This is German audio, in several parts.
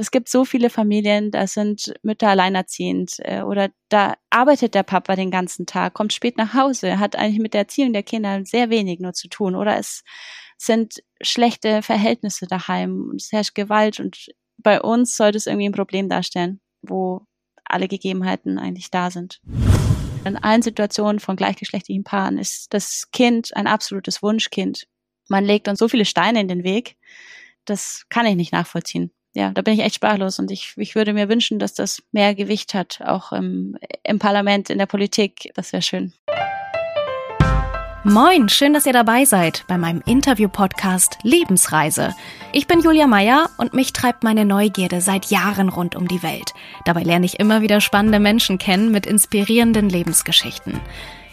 Es gibt so viele Familien, da sind Mütter alleinerziehend äh, oder da arbeitet der Papa den ganzen Tag, kommt spät nach Hause, hat eigentlich mit der Erziehung der Kinder sehr wenig nur zu tun oder es sind schlechte Verhältnisse daheim und es herrscht Gewalt und bei uns sollte es irgendwie ein Problem darstellen, wo alle Gegebenheiten eigentlich da sind. In allen Situationen von gleichgeschlechtlichen Paaren ist das Kind ein absolutes Wunschkind. Man legt uns so viele Steine in den Weg, das kann ich nicht nachvollziehen. Ja, da bin ich echt sprachlos und ich, ich würde mir wünschen, dass das mehr Gewicht hat, auch im, im Parlament, in der Politik. Das wäre schön. Moin, schön, dass ihr dabei seid bei meinem Interview-Podcast Lebensreise. Ich bin Julia Meyer und mich treibt meine Neugierde seit Jahren rund um die Welt. Dabei lerne ich immer wieder spannende Menschen kennen mit inspirierenden Lebensgeschichten.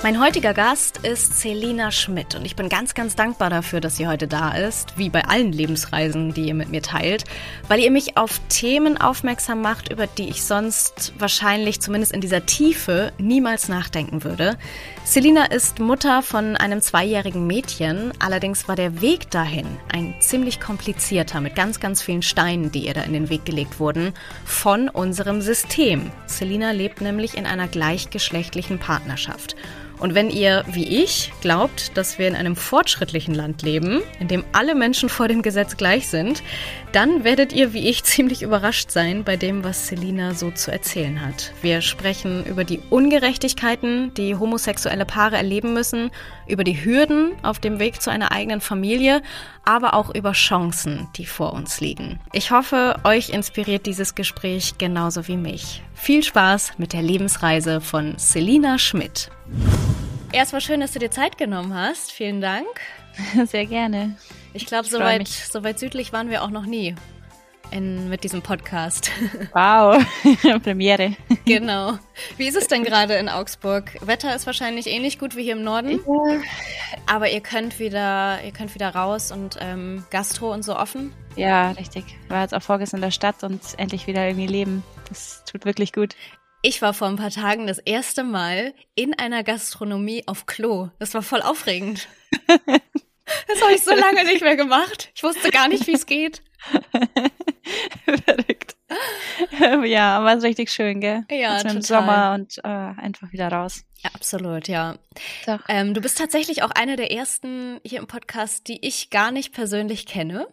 Mein heutiger Gast ist Selina Schmidt und ich bin ganz, ganz dankbar dafür, dass sie heute da ist, wie bei allen Lebensreisen, die ihr mit mir teilt, weil ihr mich auf Themen aufmerksam macht, über die ich sonst wahrscheinlich zumindest in dieser Tiefe niemals nachdenken würde. Selina ist Mutter von einem zweijährigen Mädchen, allerdings war der Weg dahin ein ziemlich komplizierter mit ganz, ganz vielen Steinen, die ihr da in den Weg gelegt wurden, von unserem System. Selina lebt nämlich in einer gleichgeschlechtlichen Partnerschaft. Und wenn ihr, wie ich, glaubt, dass wir in einem fortschrittlichen Land leben, in dem alle Menschen vor dem Gesetz gleich sind, dann werdet ihr, wie ich, ziemlich überrascht sein bei dem, was Selina so zu erzählen hat. Wir sprechen über die Ungerechtigkeiten, die homosexuelle Paare erleben müssen, über die Hürden auf dem Weg zu einer eigenen Familie, aber auch über Chancen, die vor uns liegen. Ich hoffe, euch inspiriert dieses Gespräch genauso wie mich. Viel Spaß mit der Lebensreise von Selina Schmidt. Erstmal schön, dass du dir Zeit genommen hast. Vielen Dank. Sehr gerne. Ich glaube, so, weit, so weit südlich waren wir auch noch nie in, mit diesem Podcast. Wow, Premiere. Genau. Wie ist es denn gerade in Augsburg? Wetter ist wahrscheinlich ähnlich gut wie hier im Norden. Ja. Aber ihr könnt wieder, ihr könnt wieder raus und ähm, Gastro und so offen? Ja, richtig. War jetzt auch vorgestern in der Stadt und endlich wieder irgendwie leben. Das tut wirklich gut. Ich war vor ein paar Tagen das erste Mal in einer Gastronomie auf Klo. Das war voll aufregend. Das habe ich so lange nicht mehr gemacht. Ich wusste gar nicht, wie es geht. Verrückt. Ja, aber es richtig schön, gell? Ja, also total. Im Sommer und äh, einfach wieder raus. Ja, absolut, ja. Ähm, du bist tatsächlich auch eine der ersten hier im Podcast, die ich gar nicht persönlich kenne.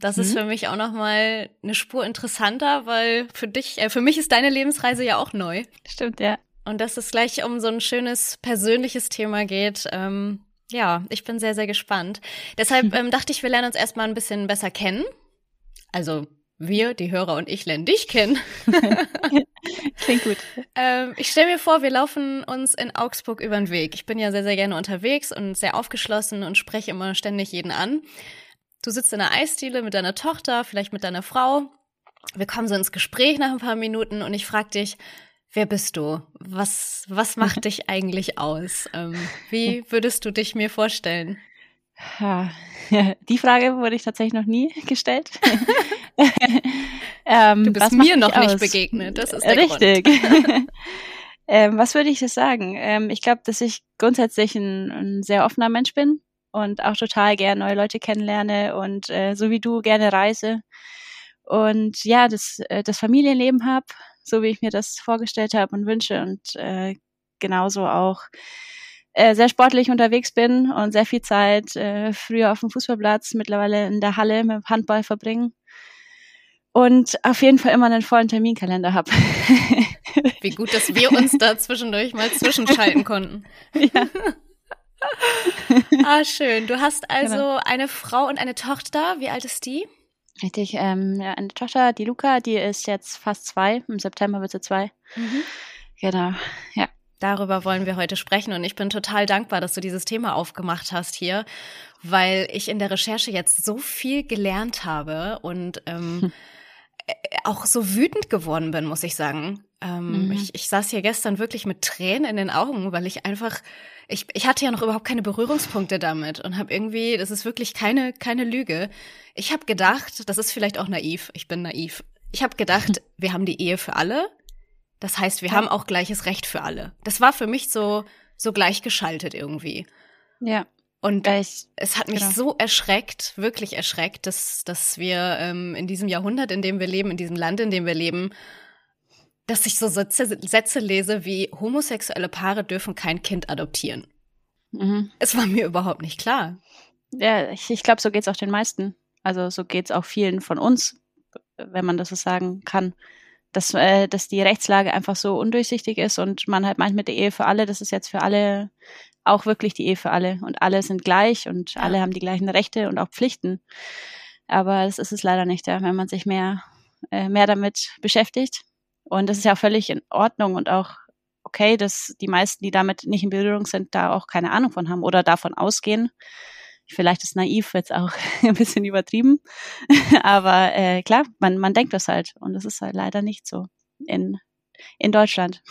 Das mhm. ist für mich auch nochmal eine Spur interessanter, weil für dich, äh, für mich ist deine Lebensreise ja auch neu. Stimmt, ja. Und dass es gleich um so ein schönes persönliches Thema geht, ähm, ja, ich bin sehr, sehr gespannt. Deshalb ähm, dachte ich, wir lernen uns erstmal ein bisschen besser kennen. Also wir, die Hörer und ich lernen dich kennen. Klingt gut. Ähm, ich stelle mir vor, wir laufen uns in Augsburg über den Weg. Ich bin ja sehr, sehr gerne unterwegs und sehr aufgeschlossen und spreche immer ständig jeden an. Du sitzt in der Eisdiele mit deiner Tochter, vielleicht mit deiner Frau. Wir kommen so ins Gespräch nach ein paar Minuten und ich frage dich, Wer bist du? Was, was macht dich eigentlich aus? Ähm, wie würdest du dich mir vorstellen? Ja, die Frage wurde ich tatsächlich noch nie gestellt. ähm, du bist mir noch nicht begegnet, das ist der Richtig. ähm, was würde ich das sagen? Ähm, ich glaube, dass ich grundsätzlich ein, ein, sehr offener Mensch bin und auch total gerne neue Leute kennenlerne und äh, so wie du gerne reise und ja, das, äh, das Familienleben habe so wie ich mir das vorgestellt habe und wünsche und äh, genauso auch äh, sehr sportlich unterwegs bin und sehr viel Zeit äh, früher auf dem Fußballplatz, mittlerweile in der Halle mit dem Handball verbringen und auf jeden Fall immer einen vollen Terminkalender habe. Wie gut, dass wir uns da zwischendurch mal zwischenschalten konnten. Ja. Ah, schön. Du hast also genau. eine Frau und eine Tochter. Wie alt ist die? Richtig, ähm, ja, eine Tochter, die Luca, die ist jetzt fast zwei. Im September wird sie zwei. Mhm. Genau, ja. Darüber wollen wir heute sprechen und ich bin total dankbar, dass du dieses Thema aufgemacht hast hier, weil ich in der Recherche jetzt so viel gelernt habe und ähm, hm. auch so wütend geworden bin, muss ich sagen. Ähm, mhm. ich, ich saß hier gestern wirklich mit Tränen in den Augen, weil ich einfach ich, ich hatte ja noch überhaupt keine Berührungspunkte damit und habe irgendwie, das ist wirklich keine keine Lüge. Ich habe gedacht, das ist vielleicht auch naiv. Ich bin naiv. Ich habe gedacht, wir haben die Ehe für alle. Das heißt, wir ja. haben auch gleiches Recht für alle. Das war für mich so so gleichgeschaltet irgendwie. Ja. Und ich, es hat mich genau. so erschreckt, wirklich erschreckt, dass, dass wir ähm, in diesem Jahrhundert, in dem wir leben, in diesem Land, in dem wir leben, dass ich so Sätze, Sätze lese wie homosexuelle Paare dürfen kein Kind adoptieren. Mhm. Es war mir überhaupt nicht klar. Ja, ich, ich glaube, so geht's auch den meisten. Also so geht's auch vielen von uns, wenn man das so sagen kann, dass, äh, dass die Rechtslage einfach so undurchsichtig ist und man halt meint mit der Ehe für alle, das ist jetzt für alle auch wirklich die Ehe für alle und alle sind gleich und ja. alle haben die gleichen Rechte und auch Pflichten. Aber das ist es leider nicht, ja, wenn man sich mehr, äh, mehr damit beschäftigt und das ist ja völlig in Ordnung und auch okay, dass die meisten, die damit nicht in Berührung sind, da auch keine Ahnung von haben oder davon ausgehen. Vielleicht ist naiv jetzt auch ein bisschen übertrieben, aber äh, klar, man, man denkt das halt und das ist halt leider nicht so in, in Deutschland,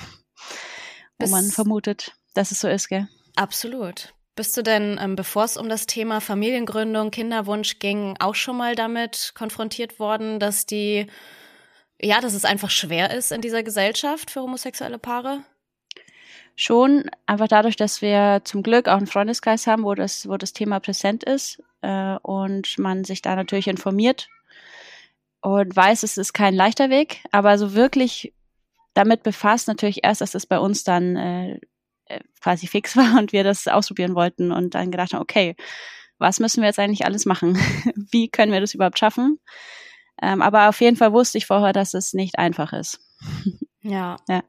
wo man vermutet, dass es so ist, gell? Absolut. Bist du denn, ähm, bevor es um das Thema Familiengründung, Kinderwunsch ging, auch schon mal damit konfrontiert worden, dass die ja, dass es einfach schwer ist in dieser Gesellschaft für homosexuelle Paare? Schon, einfach dadurch, dass wir zum Glück auch einen Freundeskreis haben, wo das, wo das Thema präsent ist äh, und man sich da natürlich informiert und weiß, es ist kein leichter Weg, aber so wirklich damit befasst natürlich erst, dass es bei uns dann äh, äh quasi fix war und wir das ausprobieren wollten und dann gedacht haben, okay, was müssen wir jetzt eigentlich alles machen? Wie können wir das überhaupt schaffen? Ähm, aber auf jeden Fall wusste ich vorher, dass es nicht einfach ist. Ja. ja.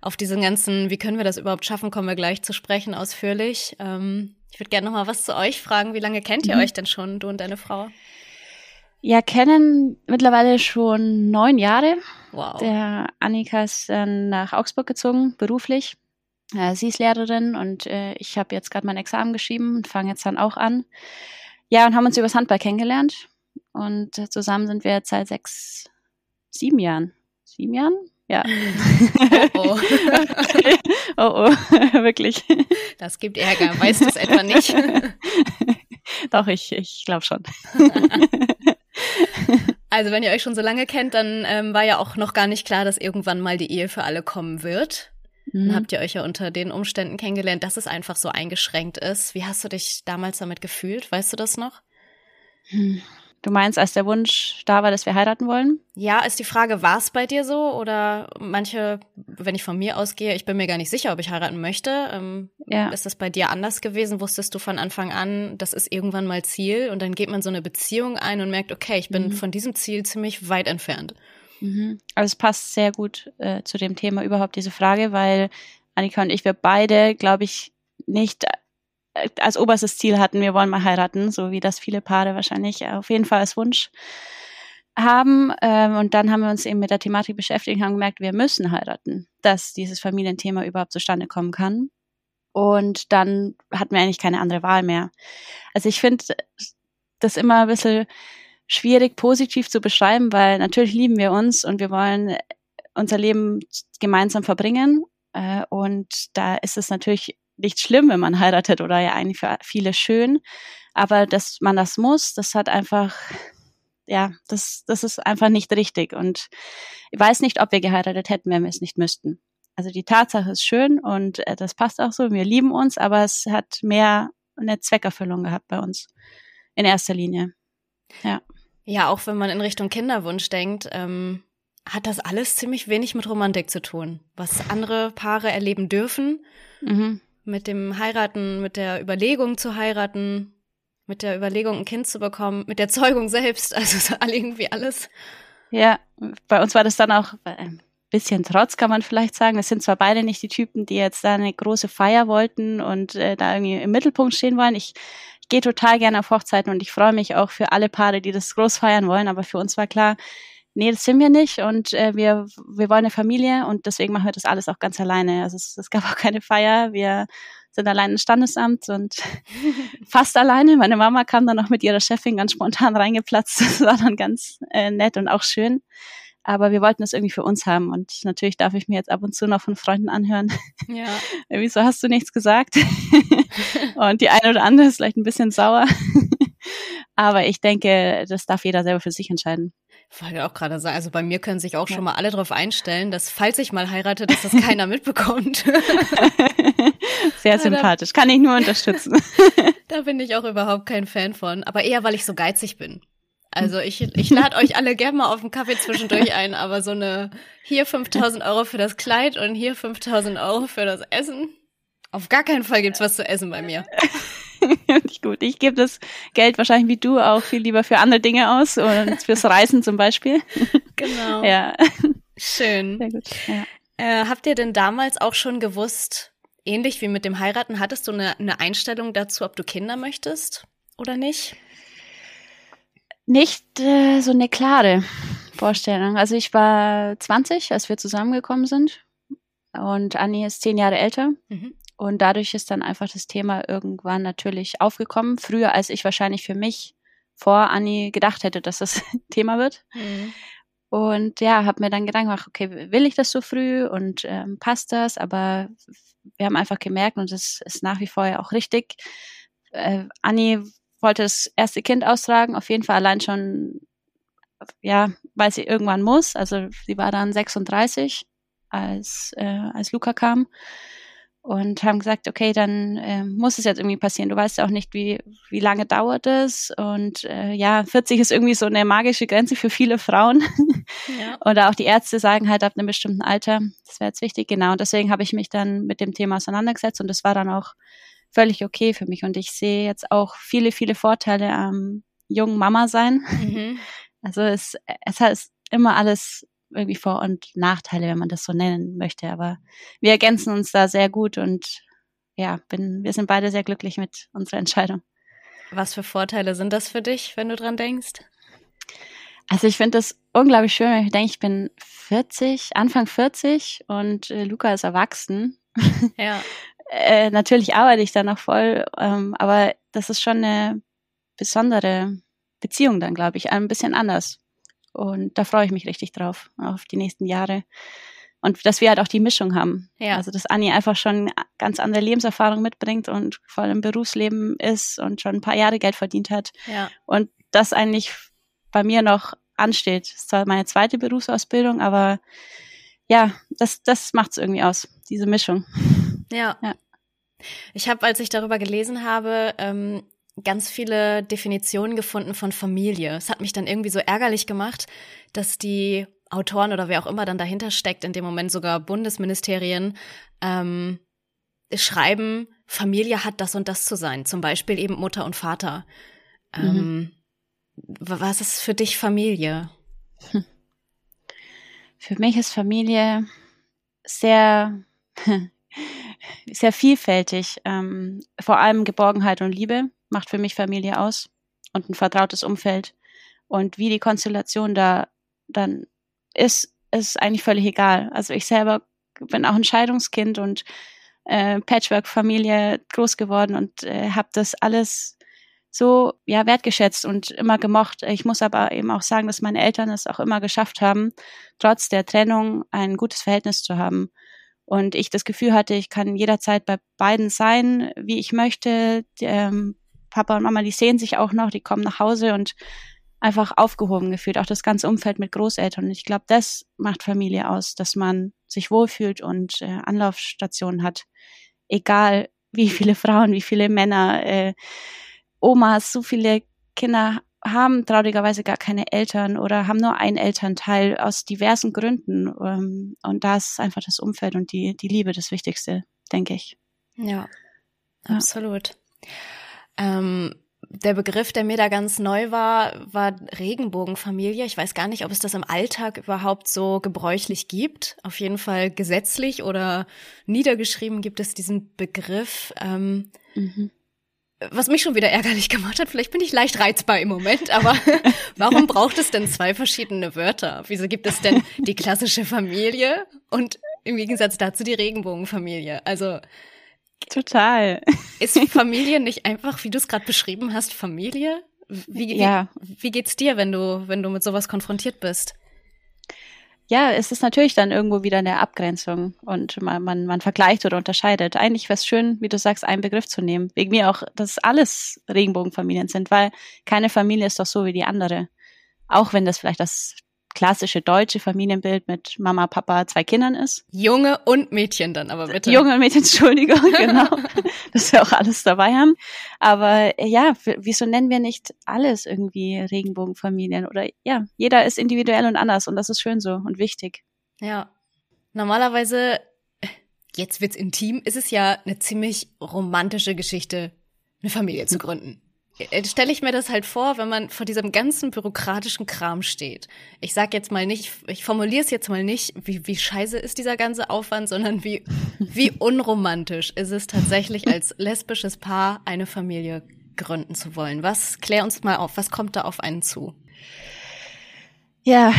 Auf diesen ganzen, wie können wir das überhaupt schaffen, kommen wir gleich zu sprechen ausführlich. Ähm, ich würde gerne noch mal was zu euch fragen. Wie lange kennt ihr mhm. euch denn schon, du und deine Frau? Ja, kennen mittlerweile schon neun Jahre. Wow. Der Annika ist dann nach Augsburg gezogen, beruflich. Äh, sie ist Lehrerin und äh, ich habe jetzt gerade mein Examen geschrieben und fange jetzt dann auch an. Ja, und haben uns übers Handball kennengelernt. Und zusammen sind wir jetzt seit sechs, sieben Jahren. Sieben Jahren? Ja. Oh oh. oh, oh. wirklich. Das gibt Ärger. Weißt du es etwa nicht? Doch, ich, ich glaube schon. Also wenn ihr euch schon so lange kennt, dann ähm, war ja auch noch gar nicht klar, dass irgendwann mal die Ehe für alle kommen wird. Mhm. Dann habt ihr euch ja unter den Umständen kennengelernt, dass es einfach so eingeschränkt ist. Wie hast du dich damals damit gefühlt? Weißt du das noch? Hm. Du meinst, als der Wunsch da war, dass wir heiraten wollen? Ja, ist die Frage, war es bei dir so? Oder manche, wenn ich von mir ausgehe, ich bin mir gar nicht sicher, ob ich heiraten möchte. Ähm, ja. Ist das bei dir anders gewesen? Wusstest du von Anfang an, das ist irgendwann mal Ziel und dann geht man so eine Beziehung ein und merkt, okay, ich bin mhm. von diesem Ziel ziemlich weit entfernt. Mhm. Also es passt sehr gut äh, zu dem Thema überhaupt diese Frage, weil Annika und ich, wir beide, glaube ich, nicht als oberstes Ziel hatten, wir wollen mal heiraten, so wie das viele Paare wahrscheinlich auf jeden Fall als Wunsch haben. Ähm, und dann haben wir uns eben mit der Thematik beschäftigt und haben gemerkt, wir müssen heiraten, dass dieses Familienthema überhaupt zustande kommen kann. Und dann hatten wir eigentlich keine andere Wahl mehr. Also ich finde das immer ein bisschen schwierig positiv zu beschreiben, weil natürlich lieben wir uns und wir wollen unser Leben gemeinsam verbringen. Äh, und da ist es natürlich nicht schlimm, wenn man heiratet oder ja eigentlich für viele schön. Aber dass man das muss, das hat einfach, ja, das, das ist einfach nicht richtig. Und ich weiß nicht, ob wir geheiratet hätten, wenn wir es nicht müssten. Also die Tatsache ist schön und äh, das passt auch so. Wir lieben uns, aber es hat mehr eine Zweckerfüllung gehabt bei uns. In erster Linie. Ja. Ja, auch wenn man in Richtung Kinderwunsch denkt, ähm, hat das alles ziemlich wenig mit Romantik zu tun. Was andere Paare erleben dürfen, mhm mit dem Heiraten, mit der Überlegung zu heiraten, mit der Überlegung, ein Kind zu bekommen, mit der Zeugung selbst, also irgendwie alles. Ja, bei uns war das dann auch ein bisschen Trotz, kann man vielleicht sagen. Es sind zwar beide nicht die Typen, die jetzt da eine große Feier wollten und äh, da irgendwie im Mittelpunkt stehen wollen. Ich, ich gehe total gerne auf Hochzeiten und ich freue mich auch für alle Paare, die das groß feiern wollen, aber für uns war klar, nee, das sind wir nicht und äh, wir, wir wollen eine Familie und deswegen machen wir das alles auch ganz alleine. Also es, es gab auch keine Feier. Wir sind allein im Standesamt und fast alleine. Meine Mama kam dann noch mit ihrer Chefin ganz spontan reingeplatzt. Das war dann ganz äh, nett und auch schön. Aber wir wollten es irgendwie für uns haben. Und natürlich darf ich mir jetzt ab und zu noch von Freunden anhören. Ja. Wieso hast du nichts gesagt? und die eine oder andere ist vielleicht ein bisschen sauer. Aber ich denke, das darf jeder selber für sich entscheiden. Ich wollte auch gerade sagen, also bei mir können sich auch ja. schon mal alle darauf einstellen, dass falls ich mal heirate, dass das keiner mitbekommt. Sehr sympathisch, kann ich nur unterstützen. da bin ich auch überhaupt kein Fan von, aber eher, weil ich so geizig bin. Also ich, ich lade euch alle gerne mal auf einen Kaffee zwischendurch ein, aber so eine hier 5000 Euro für das Kleid und hier 5000 Euro für das Essen. Auf gar keinen Fall gibt's was zu essen bei mir. Nicht gut. Ich gebe das Geld wahrscheinlich wie du auch viel lieber für andere Dinge aus und fürs Reisen zum Beispiel. Genau. Ja. Schön. Sehr gut. Ja. Äh, habt ihr denn damals auch schon gewusst, ähnlich wie mit dem Heiraten, hattest du eine, eine Einstellung dazu, ob du Kinder möchtest oder nicht? Nicht äh, so eine klare Vorstellung. Also ich war 20, als wir zusammengekommen sind und Anni ist zehn Jahre älter. Mhm. Und dadurch ist dann einfach das Thema irgendwann natürlich aufgekommen. Früher, als ich wahrscheinlich für mich vor Anni gedacht hätte, dass das Thema wird. Mhm. Und ja, habe mir dann Gedanken gemacht, okay, will ich das so früh und ähm, passt das? Aber wir haben einfach gemerkt, und das ist nach wie vor ja auch richtig, äh, Anni wollte das erste Kind austragen, auf jeden Fall allein schon, ja, weil sie irgendwann muss. Also sie war dann 36, als, äh, als Luca kam und haben gesagt, okay, dann äh, muss es jetzt irgendwie passieren. Du weißt ja auch nicht, wie, wie lange dauert es. Und äh, ja, 40 ist irgendwie so eine magische Grenze für viele Frauen. Ja. Oder auch die Ärzte sagen halt ab einem bestimmten Alter, das wäre jetzt wichtig, genau. Und deswegen habe ich mich dann mit dem Thema auseinandergesetzt und das war dann auch völlig okay für mich. Und ich sehe jetzt auch viele, viele Vorteile am jungen Mama sein. Mhm. Also es, es heißt immer alles irgendwie Vor- und Nachteile, wenn man das so nennen möchte. Aber wir ergänzen uns da sehr gut und ja, bin, wir sind beide sehr glücklich mit unserer Entscheidung. Was für Vorteile sind das für dich, wenn du dran denkst? Also ich finde das unglaublich schön, wenn ich denke, ich bin 40, Anfang 40 und äh, Luca ist erwachsen. Ja. äh, natürlich arbeite ich da noch voll, ähm, aber das ist schon eine besondere Beziehung dann, glaube ich, ein bisschen anders. Und da freue ich mich richtig drauf, auf die nächsten Jahre. Und dass wir halt auch die Mischung haben. Ja. Also, dass Anni einfach schon ganz andere Lebenserfahrung mitbringt und voll im Berufsleben ist und schon ein paar Jahre Geld verdient hat. Ja. Und das eigentlich bei mir noch ansteht. Das ist zwar meine zweite Berufsausbildung, aber ja, das, das macht es irgendwie aus, diese Mischung. Ja. ja. Ich habe, als ich darüber gelesen habe, ähm, ganz viele Definitionen gefunden von Familie. Es hat mich dann irgendwie so ärgerlich gemacht, dass die Autoren oder wer auch immer dann dahinter steckt, in dem Moment sogar Bundesministerien, ähm, schreiben, Familie hat das und das zu sein. Zum Beispiel eben Mutter und Vater. Ähm, mhm. Was ist für dich Familie? Für mich ist Familie sehr, sehr vielfältig. Ähm, vor allem Geborgenheit und Liebe macht für mich Familie aus und ein vertrautes Umfeld. Und wie die Konstellation da dann ist, ist eigentlich völlig egal. Also ich selber bin auch ein Scheidungskind und äh, Patchwork-Familie groß geworden und äh, habe das alles so ja wertgeschätzt und immer gemocht. Ich muss aber eben auch sagen, dass meine Eltern es auch immer geschafft haben, trotz der Trennung ein gutes Verhältnis zu haben. Und ich das Gefühl hatte, ich kann jederzeit bei beiden sein, wie ich möchte. Ähm, Papa und Mama, die sehen sich auch noch, die kommen nach Hause und einfach aufgehoben gefühlt, auch das ganze Umfeld mit Großeltern. Und ich glaube, das macht Familie aus, dass man sich wohlfühlt und äh, Anlaufstationen hat. Egal wie viele Frauen, wie viele Männer, äh, Omas, so viele Kinder haben traurigerweise gar keine Eltern oder haben nur einen Elternteil aus diversen Gründen. Ähm, und da ist einfach das Umfeld und die, die Liebe das Wichtigste, denke ich. Ja, absolut. Ja. Ähm, der Begriff, der mir da ganz neu war, war Regenbogenfamilie. Ich weiß gar nicht, ob es das im Alltag überhaupt so gebräuchlich gibt. Auf jeden Fall gesetzlich oder niedergeschrieben gibt es diesen Begriff. Ähm, mhm. was mich schon wieder ärgerlich gemacht hat, vielleicht bin ich leicht reizbar im Moment, aber warum braucht es denn zwei verschiedene Wörter? Wieso gibt es denn die klassische Familie und im Gegensatz dazu die Regenbogenfamilie? Also total. Ist Familie nicht einfach, wie du es gerade beschrieben hast, Familie? Wie, ja. wie, wie geht's dir, wenn du, wenn du mit sowas konfrontiert bist? ja, es ist natürlich dann irgendwo wieder eine Abgrenzung und man, man, man vergleicht oder unterscheidet. Eigentlich wäre es schön, wie du sagst, einen Begriff zu nehmen. Wegen mir auch, dass alles Regenbogenfamilien sind, weil keine Familie ist doch so wie die andere. Auch wenn das vielleicht das klassische deutsche Familienbild mit Mama, Papa, zwei Kindern ist. Junge und Mädchen dann aber bitte. Junge und Mädchen, Entschuldigung, genau. dass wir auch alles dabei haben. Aber äh, ja, wieso nennen wir nicht alles irgendwie Regenbogenfamilien? Oder ja, jeder ist individuell und anders und das ist schön so und wichtig. Ja. Normalerweise, jetzt wird's intim, ist es ja eine ziemlich romantische Geschichte, eine Familie zu gründen. Äh, stelle ich mir das halt vor, wenn man vor diesem ganzen bürokratischen Kram steht. Ich sag jetzt mal nicht, ich formuliere es jetzt mal nicht, wie, wie scheiße ist dieser ganze Aufwand, sondern wie, wie unromantisch ist es tatsächlich als lesbisches Paar eine Familie gründen zu wollen. Was, klär uns mal auf, was kommt da auf einen zu? Ja,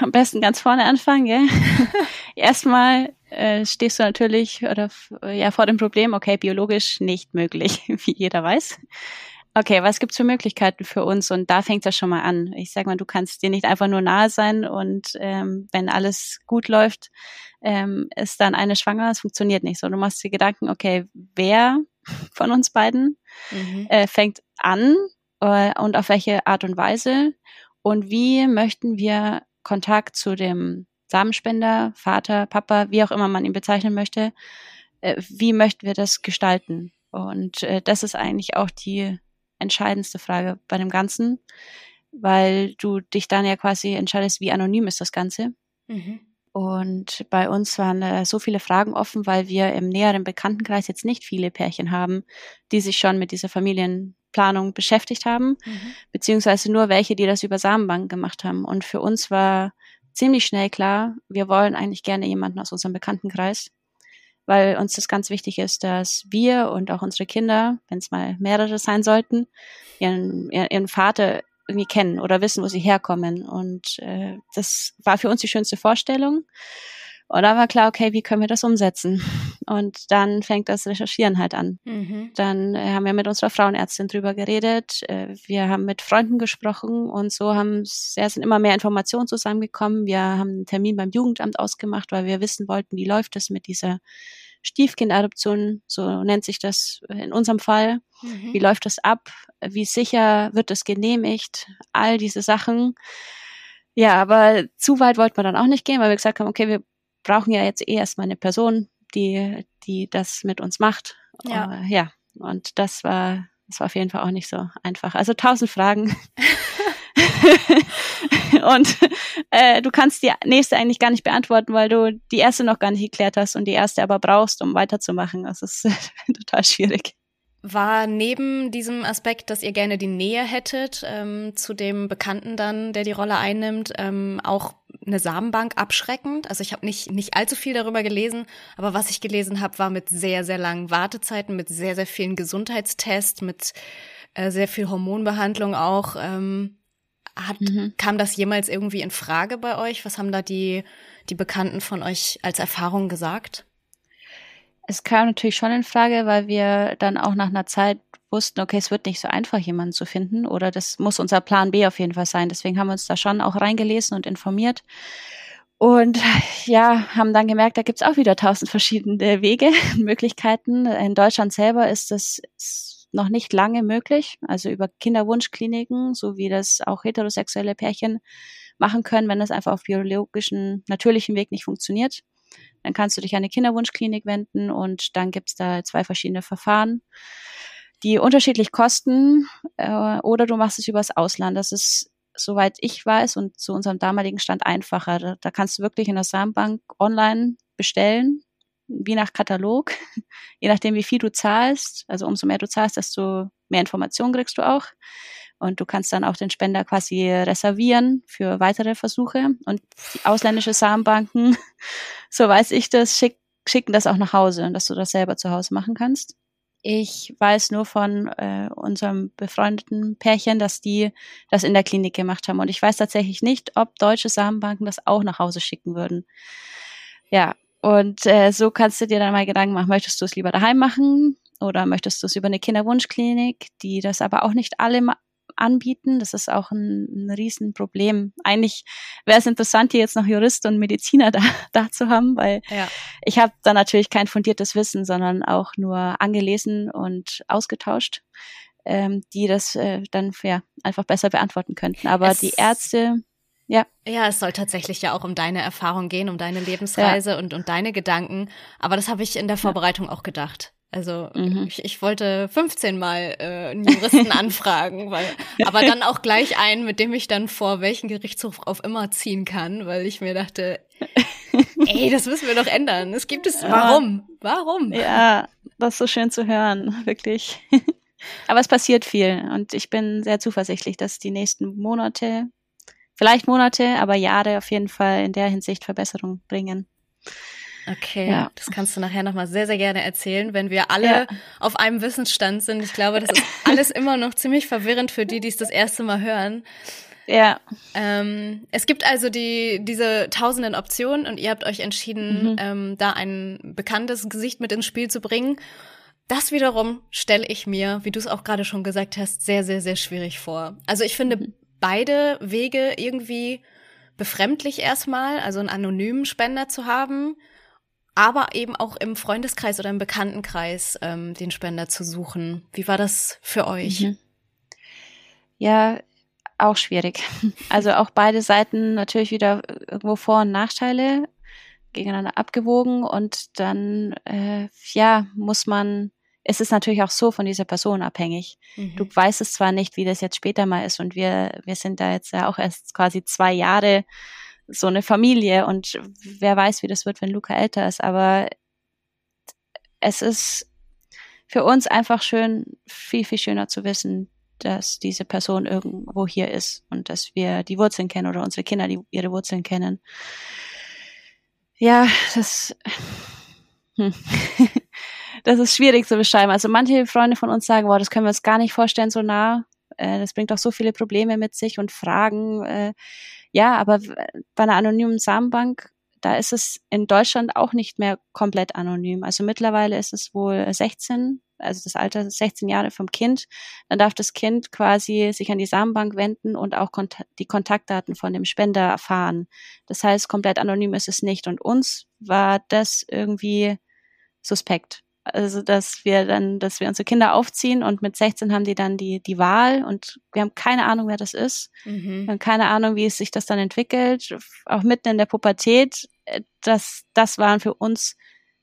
am besten ganz vorne anfangen, gell? Erstmal äh, stehst du natürlich oder ja vor dem Problem, okay, biologisch nicht möglich, wie jeder weiß. Okay, was gibt's für Möglichkeiten für uns? Und da fängt das schon mal an. Ich sag mal, du kannst dir nicht einfach nur nahe sein und ähm, wenn alles gut läuft, ähm, ist dann eine schwanger. Es funktioniert nicht so. Du machst dir Gedanken, okay, wer von uns beiden mhm. äh, fängt an äh, und auf welche Art und Weise und wie möchten wir Kontakt zu dem Samenspender, Vater, Papa, wie auch immer man ihn bezeichnen möchte, äh, wie möchten wir das gestalten? Und äh, das ist eigentlich auch die entscheidendste Frage bei dem Ganzen, weil du dich dann ja quasi entscheidest, wie anonym ist das Ganze. Mhm. Und bei uns waren äh, so viele Fragen offen, weil wir im näheren Bekanntenkreis jetzt nicht viele Pärchen haben, die sich schon mit dieser Familienplanung beschäftigt haben, mhm. beziehungsweise nur welche, die das über Samenbank gemacht haben. Und für uns war ziemlich schnell klar, wir wollen eigentlich gerne jemanden aus unserem Bekanntenkreis, weil uns das ganz wichtig ist, dass wir und auch unsere Kinder, wenn es mal mehrere sein sollten, ihren, ihren Vater irgendwie kennen oder wissen, wo sie herkommen. Und äh, das war für uns die schönste Vorstellung. Und dann war klar, okay, wie können wir das umsetzen? Und dann fängt das Recherchieren halt an. Mhm. Dann äh, haben wir mit unserer Frauenärztin drüber geredet. Äh, wir haben mit Freunden gesprochen und so haben sehr sind immer mehr Informationen zusammengekommen. Wir haben einen Termin beim Jugendamt ausgemacht, weil wir wissen wollten, wie läuft es mit dieser Stiefkindadoption, so nennt sich das in unserem Fall. Mhm. Wie läuft das ab? Wie sicher wird es genehmigt? All diese Sachen. Ja, aber zu weit wollten wir dann auch nicht gehen, weil wir gesagt haben, okay, wir brauchen ja jetzt eh erstmal eine Person, die, die das mit uns macht. Ja. Uh, ja. Und das war, das war auf jeden Fall auch nicht so einfach. Also tausend Fragen. und äh, du kannst die nächste eigentlich gar nicht beantworten, weil du die erste noch gar nicht geklärt hast und die erste aber brauchst, um weiterzumachen. Das ist total schwierig. War neben diesem Aspekt, dass ihr gerne die Nähe hättet ähm, zu dem Bekannten dann, der die Rolle einnimmt, ähm, auch eine Samenbank abschreckend? Also ich habe nicht nicht allzu viel darüber gelesen, aber was ich gelesen habe, war mit sehr sehr langen Wartezeiten, mit sehr sehr vielen Gesundheitstests, mit äh, sehr viel Hormonbehandlung auch. Ähm, hat, mhm. Kam das jemals irgendwie in Frage bei euch? Was haben da die die Bekannten von euch als Erfahrung gesagt? Es kam natürlich schon in Frage, weil wir dann auch nach einer Zeit wussten, okay, es wird nicht so einfach, jemanden zu finden oder das muss unser Plan B auf jeden Fall sein. Deswegen haben wir uns da schon auch reingelesen und informiert. Und ja, haben dann gemerkt, da gibt's auch wieder tausend verschiedene Wege, Möglichkeiten. In Deutschland selber ist das noch nicht lange möglich, also über Kinderwunschkliniken, so wie das auch heterosexuelle Pärchen machen können, wenn das einfach auf biologischen, natürlichen Weg nicht funktioniert. Dann kannst du dich an eine Kinderwunschklinik wenden und dann gibt's da zwei verschiedene Verfahren, die unterschiedlich kosten äh, oder du machst es übers Ausland. Das ist, soweit ich weiß und zu unserem damaligen Stand einfacher. Da, da kannst du wirklich in der Samenbank online bestellen, wie nach Katalog, je nachdem, wie viel du zahlst. Also umso mehr du zahlst, desto mehr Informationen kriegst du auch. Und du kannst dann auch den Spender quasi reservieren für weitere Versuche. Und ausländische Samenbanken, so weiß ich das, schick, schicken das auch nach Hause, dass du das selber zu Hause machen kannst. Ich weiß nur von äh, unserem befreundeten Pärchen, dass die das in der Klinik gemacht haben. Und ich weiß tatsächlich nicht, ob deutsche Samenbanken das auch nach Hause schicken würden. Ja, und äh, so kannst du dir dann mal Gedanken machen, möchtest du es lieber daheim machen oder möchtest du es über eine Kinderwunschklinik, die das aber auch nicht alle anbieten. Das ist auch ein, ein Riesenproblem. Eigentlich wäre es interessant, hier jetzt noch Jurist und Mediziner da, da zu haben, weil ja. ich habe da natürlich kein fundiertes Wissen, sondern auch nur angelesen und ausgetauscht, ähm, die das äh, dann ja, einfach besser beantworten könnten. Aber es die Ärzte, ja. Ja, es soll tatsächlich ja auch um deine Erfahrung gehen, um deine Lebensreise ja. und, und deine Gedanken. Aber das habe ich in der Vorbereitung ja. auch gedacht. Also mhm. ich, ich wollte 15 Mal äh, einen Juristen anfragen, weil, aber dann auch gleich einen, mit dem ich dann vor welchen Gerichtshof auf immer ziehen kann, weil ich mir dachte, ey, das müssen wir doch ändern. Es gibt es. Warum? Warum? Ja, das ist so schön zu hören, wirklich. aber es passiert viel und ich bin sehr zuversichtlich, dass die nächsten Monate, vielleicht Monate, aber Jahre auf jeden Fall in der Hinsicht Verbesserung bringen. Okay, ja. das kannst du nachher nochmal sehr, sehr gerne erzählen, wenn wir alle ja. auf einem Wissensstand sind. Ich glaube, das ist alles immer noch ziemlich verwirrend für die, die es das erste Mal hören. Ja. Ähm, es gibt also die, diese tausenden Optionen und ihr habt euch entschieden, mhm. ähm, da ein bekanntes Gesicht mit ins Spiel zu bringen. Das wiederum stelle ich mir, wie du es auch gerade schon gesagt hast, sehr, sehr, sehr schwierig vor. Also ich finde mhm. beide Wege irgendwie befremdlich erstmal, also einen anonymen Spender zu haben aber eben auch im Freundeskreis oder im Bekanntenkreis ähm, den Spender zu suchen. Wie war das für euch? Mhm. Ja, auch schwierig. Also auch beide Seiten natürlich wieder irgendwo Vor- und Nachteile gegeneinander abgewogen und dann äh, ja muss man es ist natürlich auch so von dieser Person abhängig. Mhm. Du weißt es zwar nicht, wie das jetzt später mal ist und wir wir sind da jetzt ja auch erst quasi zwei Jahre so eine Familie und wer weiß, wie das wird, wenn Luca älter ist. Aber es ist für uns einfach schön, viel, viel schöner zu wissen, dass diese Person irgendwo hier ist und dass wir die Wurzeln kennen oder unsere Kinder die ihre Wurzeln kennen. Ja, das, hm. das ist schwierig zu beschreiben. Also manche Freunde von uns sagen, boah, das können wir uns gar nicht vorstellen so nah. Äh, das bringt auch so viele Probleme mit sich und Fragen. Äh, ja, aber bei einer anonymen Samenbank, da ist es in Deutschland auch nicht mehr komplett anonym. Also mittlerweile ist es wohl 16, also das Alter 16 Jahre vom Kind. Dann darf das Kind quasi sich an die Samenbank wenden und auch die Kontaktdaten von dem Spender erfahren. Das heißt, komplett anonym ist es nicht. Und uns war das irgendwie suspekt. Also, dass wir dann, dass wir unsere Kinder aufziehen und mit 16 haben die dann die, die Wahl und wir haben keine Ahnung, wer das ist. Mhm. Wir haben keine Ahnung, wie es sich das dann entwickelt. Auch mitten in der Pubertät, äh, das, das waren für uns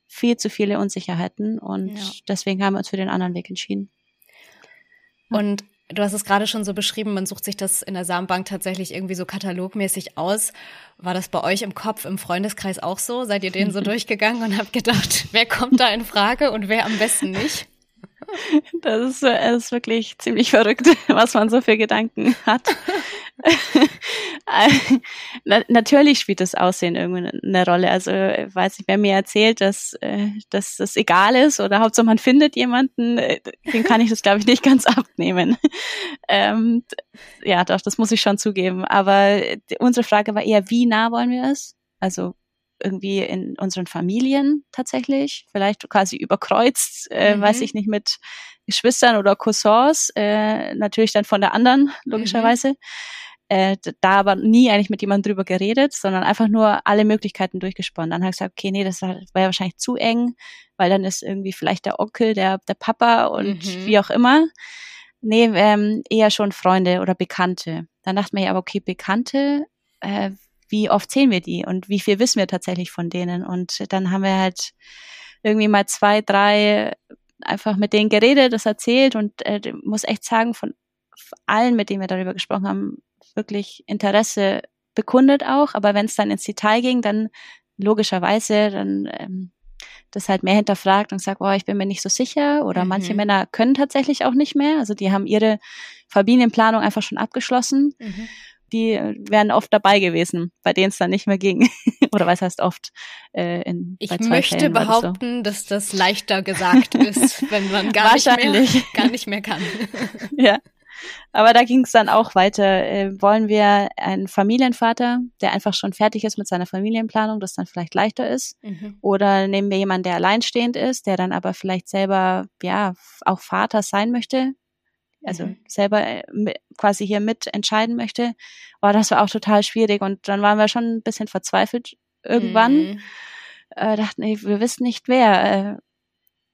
viel zu viele Unsicherheiten und ja. deswegen haben wir uns für den anderen Weg entschieden. Und Du hast es gerade schon so beschrieben, man sucht sich das in der Samenbank tatsächlich irgendwie so katalogmäßig aus. War das bei euch im Kopf, im Freundeskreis auch so? Seid ihr den so durchgegangen und habt gedacht, wer kommt da in Frage und wer am besten nicht? Das ist, das ist wirklich ziemlich verrückt, was man so für Gedanken hat. Natürlich spielt das Aussehen irgendwie eine Rolle. Also weiß ich, wer mir erzählt, dass, äh, dass das egal ist oder Hauptsache man findet jemanden, äh, den kann ich das glaube ich nicht ganz abnehmen. Ähm, ja, doch, das muss ich schon zugeben. Aber unsere Frage war eher, wie nah wollen wir es? Also irgendwie in unseren Familien tatsächlich, vielleicht quasi überkreuzt, äh, mhm. weiß ich nicht, mit Geschwistern oder Cousins, äh, natürlich dann von der anderen, logischerweise. Mhm. Äh, da aber nie eigentlich mit jemandem drüber geredet, sondern einfach nur alle Möglichkeiten durchgesponnen. Dann habe ich gesagt, okay, nee, das war ja wahrscheinlich zu eng, weil dann ist irgendwie vielleicht der Onkel, der, der Papa und mhm. wie auch immer. Nee, ähm, eher schon Freunde oder Bekannte. Dann dachte man ja, aber okay, Bekannte, äh, wie oft sehen wir die und wie viel wissen wir tatsächlich von denen? Und dann haben wir halt irgendwie mal zwei, drei einfach mit denen geredet, das erzählt und äh, muss echt sagen, von allen, mit denen wir darüber gesprochen haben, wirklich Interesse bekundet auch. Aber wenn es dann ins Detail ging, dann logischerweise dann ähm, das halt mehr hinterfragt und sagt, oh, ich bin mir nicht so sicher. Oder mhm. manche Männer können tatsächlich auch nicht mehr. Also die haben ihre Familienplanung einfach schon abgeschlossen. Mhm. Die wären oft dabei gewesen, bei denen es dann nicht mehr ging. Oder was heißt oft? Äh, in, ich möchte Fällen behaupten, so. dass das leichter gesagt ist, wenn man gar, nicht mehr, gar nicht mehr kann. ja. Aber da ging es dann auch weiter. Äh, wollen wir einen Familienvater, der einfach schon fertig ist mit seiner Familienplanung, das dann vielleicht leichter ist? Mhm. Oder nehmen wir jemanden, der alleinstehend ist, der dann aber vielleicht selber, ja, auch Vater sein möchte? Also mhm. selber äh, quasi hier mit entscheiden möchte. Oh, das war auch total schwierig. Und dann waren wir schon ein bisschen verzweifelt irgendwann. Mhm. Äh, dachten, ey, wir wissen nicht wer.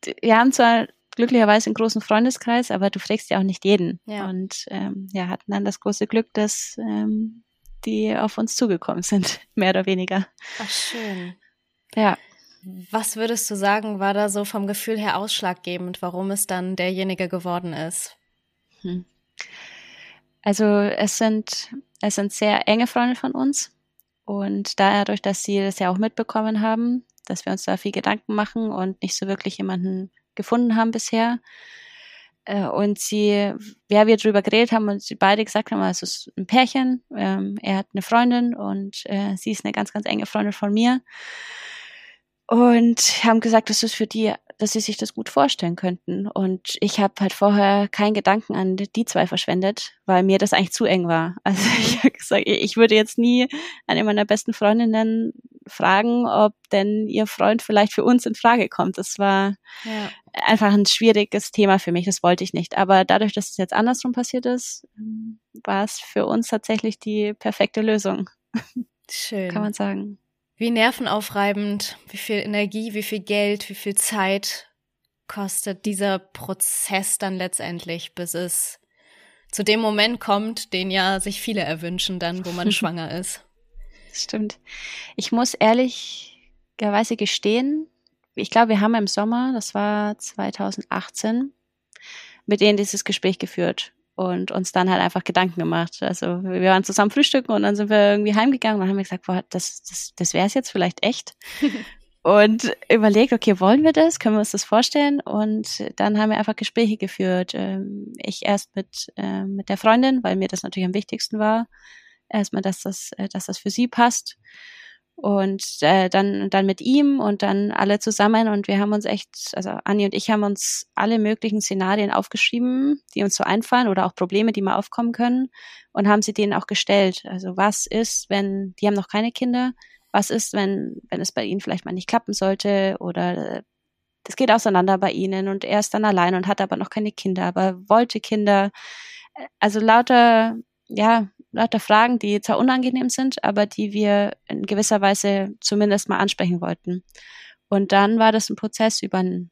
Äh, wir haben zwar glücklicherweise einen großen Freundeskreis, aber du fragst ja auch nicht jeden. Ja. Und ähm, ja, hatten dann das große Glück, dass ähm, die auf uns zugekommen sind, mehr oder weniger. Ach schön. Ja. Was würdest du sagen, war da so vom Gefühl her ausschlaggebend, warum es dann derjenige geworden ist? Hm. Also es sind es sind sehr enge Freunde von uns und dadurch, dass sie das ja auch mitbekommen haben, dass wir uns da viel Gedanken machen und nicht so wirklich jemanden gefunden haben bisher. Äh, und sie, ja, wir drüber geredet haben und sie beide gesagt haben, es ist ein Pärchen, ähm, er hat eine Freundin und äh, sie ist eine ganz, ganz enge Freundin von mir. Und haben gesagt, das ist für die dass sie sich das gut vorstellen könnten. Und ich habe halt vorher keinen Gedanken an die zwei verschwendet, weil mir das eigentlich zu eng war. Also ich habe gesagt, ich würde jetzt nie eine meiner besten Freundinnen fragen, ob denn ihr Freund vielleicht für uns in Frage kommt. Das war ja. einfach ein schwieriges Thema für mich. Das wollte ich nicht. Aber dadurch, dass es jetzt andersrum passiert ist, war es für uns tatsächlich die perfekte Lösung. Schön. Kann man sagen. Wie nervenaufreibend, wie viel Energie, wie viel Geld, wie viel Zeit kostet dieser Prozess dann letztendlich, bis es zu dem Moment kommt, den ja sich viele erwünschen dann, wo man schwanger ist. Stimmt. Ich muss ehrlicherweise gestehen, ich glaube, wir haben im Sommer, das war 2018, mit denen dieses Gespräch geführt und uns dann halt einfach Gedanken gemacht. Also wir waren zusammen frühstücken und dann sind wir irgendwie heimgegangen und haben gesagt, boah, das, das, das wäre es jetzt vielleicht echt. und überlegt, okay, wollen wir das? Können wir uns das vorstellen? Und dann haben wir einfach Gespräche geführt. Ähm, ich erst mit, äh, mit der Freundin, weil mir das natürlich am wichtigsten war. Erstmal, dass das, äh, dass das für sie passt und äh, dann dann mit ihm und dann alle zusammen und wir haben uns echt also Anni und ich haben uns alle möglichen Szenarien aufgeschrieben, die uns so einfallen oder auch Probleme, die mal aufkommen können und haben sie denen auch gestellt. Also was ist, wenn die haben noch keine Kinder? Was ist, wenn wenn es bei ihnen vielleicht mal nicht klappen sollte oder das geht auseinander bei ihnen und er ist dann allein und hat aber noch keine Kinder, aber wollte Kinder. Also lauter ja, lauter Fragen, die zwar unangenehm sind, aber die wir in gewisser Weise zumindest mal ansprechen wollten. Und dann war das ein Prozess über ein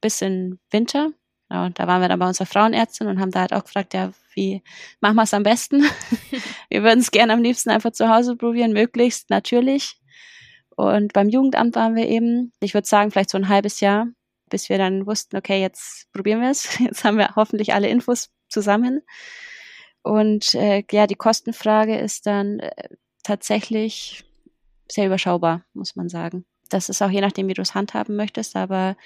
bisschen Winter. Ja, und da waren wir dann bei unserer Frauenärztin und haben da halt auch gefragt, ja, wie machen wir es am besten? wir würden es gerne am liebsten einfach zu Hause probieren, möglichst natürlich. Und beim Jugendamt waren wir eben, ich würde sagen, vielleicht so ein halbes Jahr, bis wir dann wussten, okay, jetzt probieren wir es. Jetzt haben wir hoffentlich alle Infos zusammen. Und äh, ja, die Kostenfrage ist dann äh, tatsächlich sehr überschaubar, muss man sagen. Das ist auch je nachdem, wie du es handhaben möchtest, aber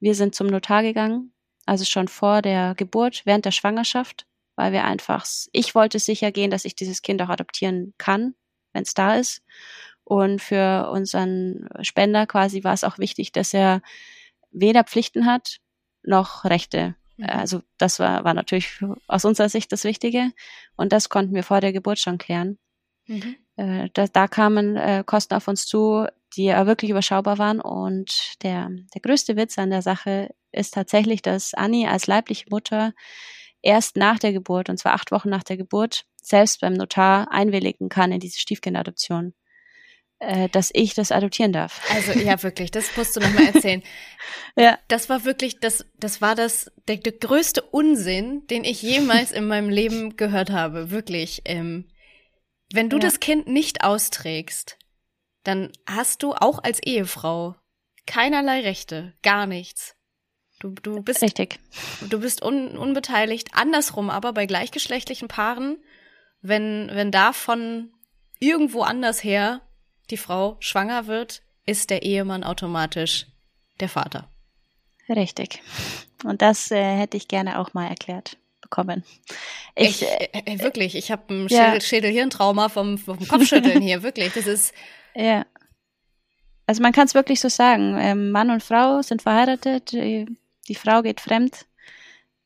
wir sind zum Notar gegangen, also schon vor der Geburt, während der Schwangerschaft, weil wir einfach, ich wollte sicher gehen, dass ich dieses Kind auch adoptieren kann, wenn es da ist. Und für unseren Spender quasi war es auch wichtig, dass er weder Pflichten hat noch Rechte. Mhm. Also das war, war natürlich aus unserer Sicht das Wichtige. Und das konnten wir vor der Geburt schon klären. Mhm. Äh, da, da kamen äh, Kosten auf uns zu, die ja wirklich überschaubar waren. Und der, der größte Witz an der Sache ist tatsächlich, dass Annie als leibliche Mutter erst nach der Geburt, und zwar acht Wochen nach der Geburt, selbst beim Notar einwilligen kann in diese Stiefkindadoption äh, dass ich das adoptieren darf. Also ja, wirklich, das musst du nochmal erzählen. ja. Das war wirklich, das, das war das der, der größte Unsinn, den ich jemals in meinem Leben gehört habe. Wirklich. Ähm, wenn du ja. das Kind nicht austrägst, dann hast du auch als Ehefrau keinerlei Rechte, gar nichts. Du, du bist richtig. Du bist un, unbeteiligt. Andersrum, aber bei gleichgeschlechtlichen Paaren, wenn wenn da von irgendwo anders her die Frau schwanger wird, ist der Ehemann automatisch der Vater. Richtig. Und das äh, hätte ich gerne auch mal erklärt bekommen. Ich, ich äh, äh, wirklich, ich habe ein ja. Schädel-Hirntrauma vom, vom Kopfschütteln hier, wirklich. Das ist. Ja. Also man kann es wirklich so sagen. Ähm, Mann und Frau sind verheiratet, die, die Frau geht fremd,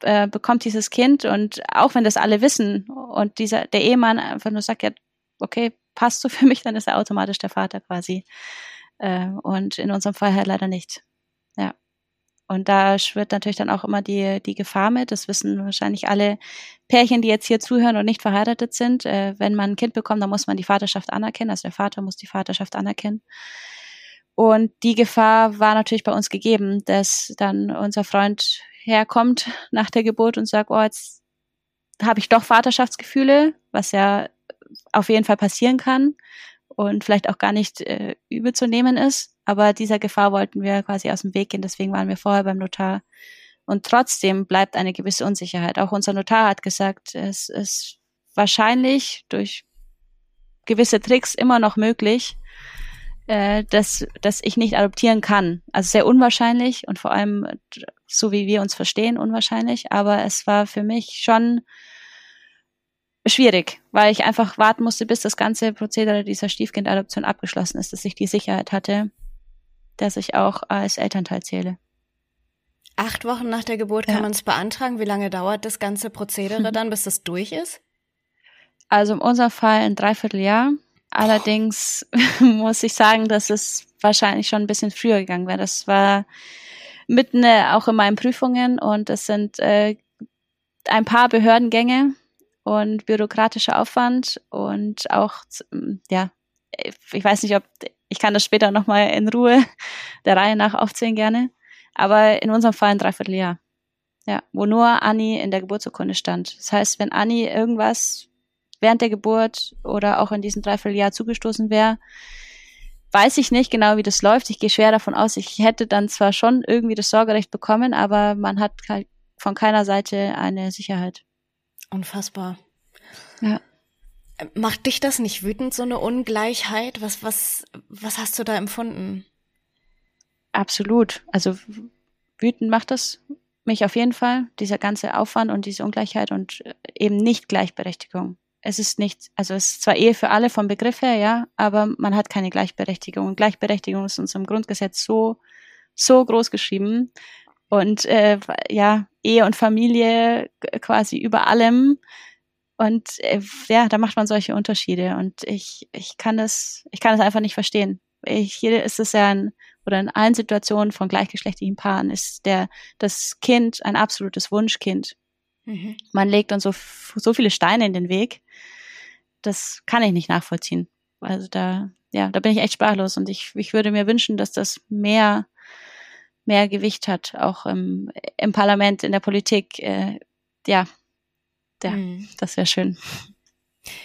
äh, bekommt dieses Kind und auch wenn das alle wissen und dieser der Ehemann einfach nur sagt, ja, okay, passt so für mich, dann ist er automatisch der Vater quasi. Äh, und in unserem Fall halt leider nicht. Ja. Und da schwirrt natürlich dann auch immer die, die Gefahr mit. Das wissen wahrscheinlich alle Pärchen, die jetzt hier zuhören und nicht verheiratet sind. Äh, wenn man ein Kind bekommt, dann muss man die Vaterschaft anerkennen. Also der Vater muss die Vaterschaft anerkennen. Und die Gefahr war natürlich bei uns gegeben, dass dann unser Freund herkommt nach der Geburt und sagt, oh, jetzt habe ich doch Vaterschaftsgefühle, was ja auf jeden Fall passieren kann und vielleicht auch gar nicht äh, übel zu nehmen ist. Aber dieser Gefahr wollten wir quasi aus dem Weg gehen. Deswegen waren wir vorher beim Notar. Und trotzdem bleibt eine gewisse Unsicherheit. Auch unser Notar hat gesagt, es ist wahrscheinlich durch gewisse Tricks immer noch möglich, äh, dass, dass ich nicht adoptieren kann. Also sehr unwahrscheinlich und vor allem, so wie wir uns verstehen, unwahrscheinlich. Aber es war für mich schon schwierig, weil ich einfach warten musste, bis das ganze Prozedere dieser Stiefkindadoption abgeschlossen ist, dass ich die Sicherheit hatte, dass ich auch als Elternteil zähle. Acht Wochen nach der Geburt kann ja. man es beantragen. Wie lange dauert das ganze Prozedere dann, bis das durch ist? Also in unserem Fall ein Dreivierteljahr. Allerdings muss ich sagen, dass es wahrscheinlich schon ein bisschen früher gegangen wäre. Das war mitten äh, auch in meinen Prüfungen und es sind äh, ein paar Behördengänge und bürokratischer Aufwand und auch, ja, ich weiß nicht, ob, ich kann das später nochmal in Ruhe der Reihe nach aufzählen gerne, aber in unserem Fall ein Dreivierteljahr. Ja, wo nur Anni in der Geburtsurkunde stand. Das heißt, wenn Anni irgendwas während der Geburt oder auch in diesem Dreivierteljahr zugestoßen wäre. Weiß ich nicht genau, wie das läuft. Ich gehe schwer davon aus, ich hätte dann zwar schon irgendwie das Sorgerecht bekommen, aber man hat von keiner Seite eine Sicherheit. Unfassbar. Ja. Macht dich das nicht wütend, so eine Ungleichheit? Was, was, was hast du da empfunden? Absolut. Also wütend macht das mich auf jeden Fall, dieser ganze Aufwand und diese Ungleichheit und eben nicht Gleichberechtigung es ist nicht, also es ist zwar Ehe für alle vom Begriff her, ja, aber man hat keine Gleichberechtigung. Und Gleichberechtigung ist uns im Grundgesetz so, so groß geschrieben. Und äh, ja, Ehe und Familie quasi über allem. Und äh, ja, da macht man solche Unterschiede. Und ich, ich kann das, ich kann das einfach nicht verstehen. Ich, hier ist es ja ein, oder in allen Situationen von gleichgeschlechtlichen Paaren ist der, das Kind ein absolutes Wunschkind. Mhm. Man legt uns so, so viele Steine in den Weg. Das kann ich nicht nachvollziehen. Also da, ja, da bin ich echt sprachlos und ich, ich würde mir wünschen, dass das mehr, mehr Gewicht hat, auch im, im Parlament, in der Politik. Äh, ja, ja, mhm. das wäre schön.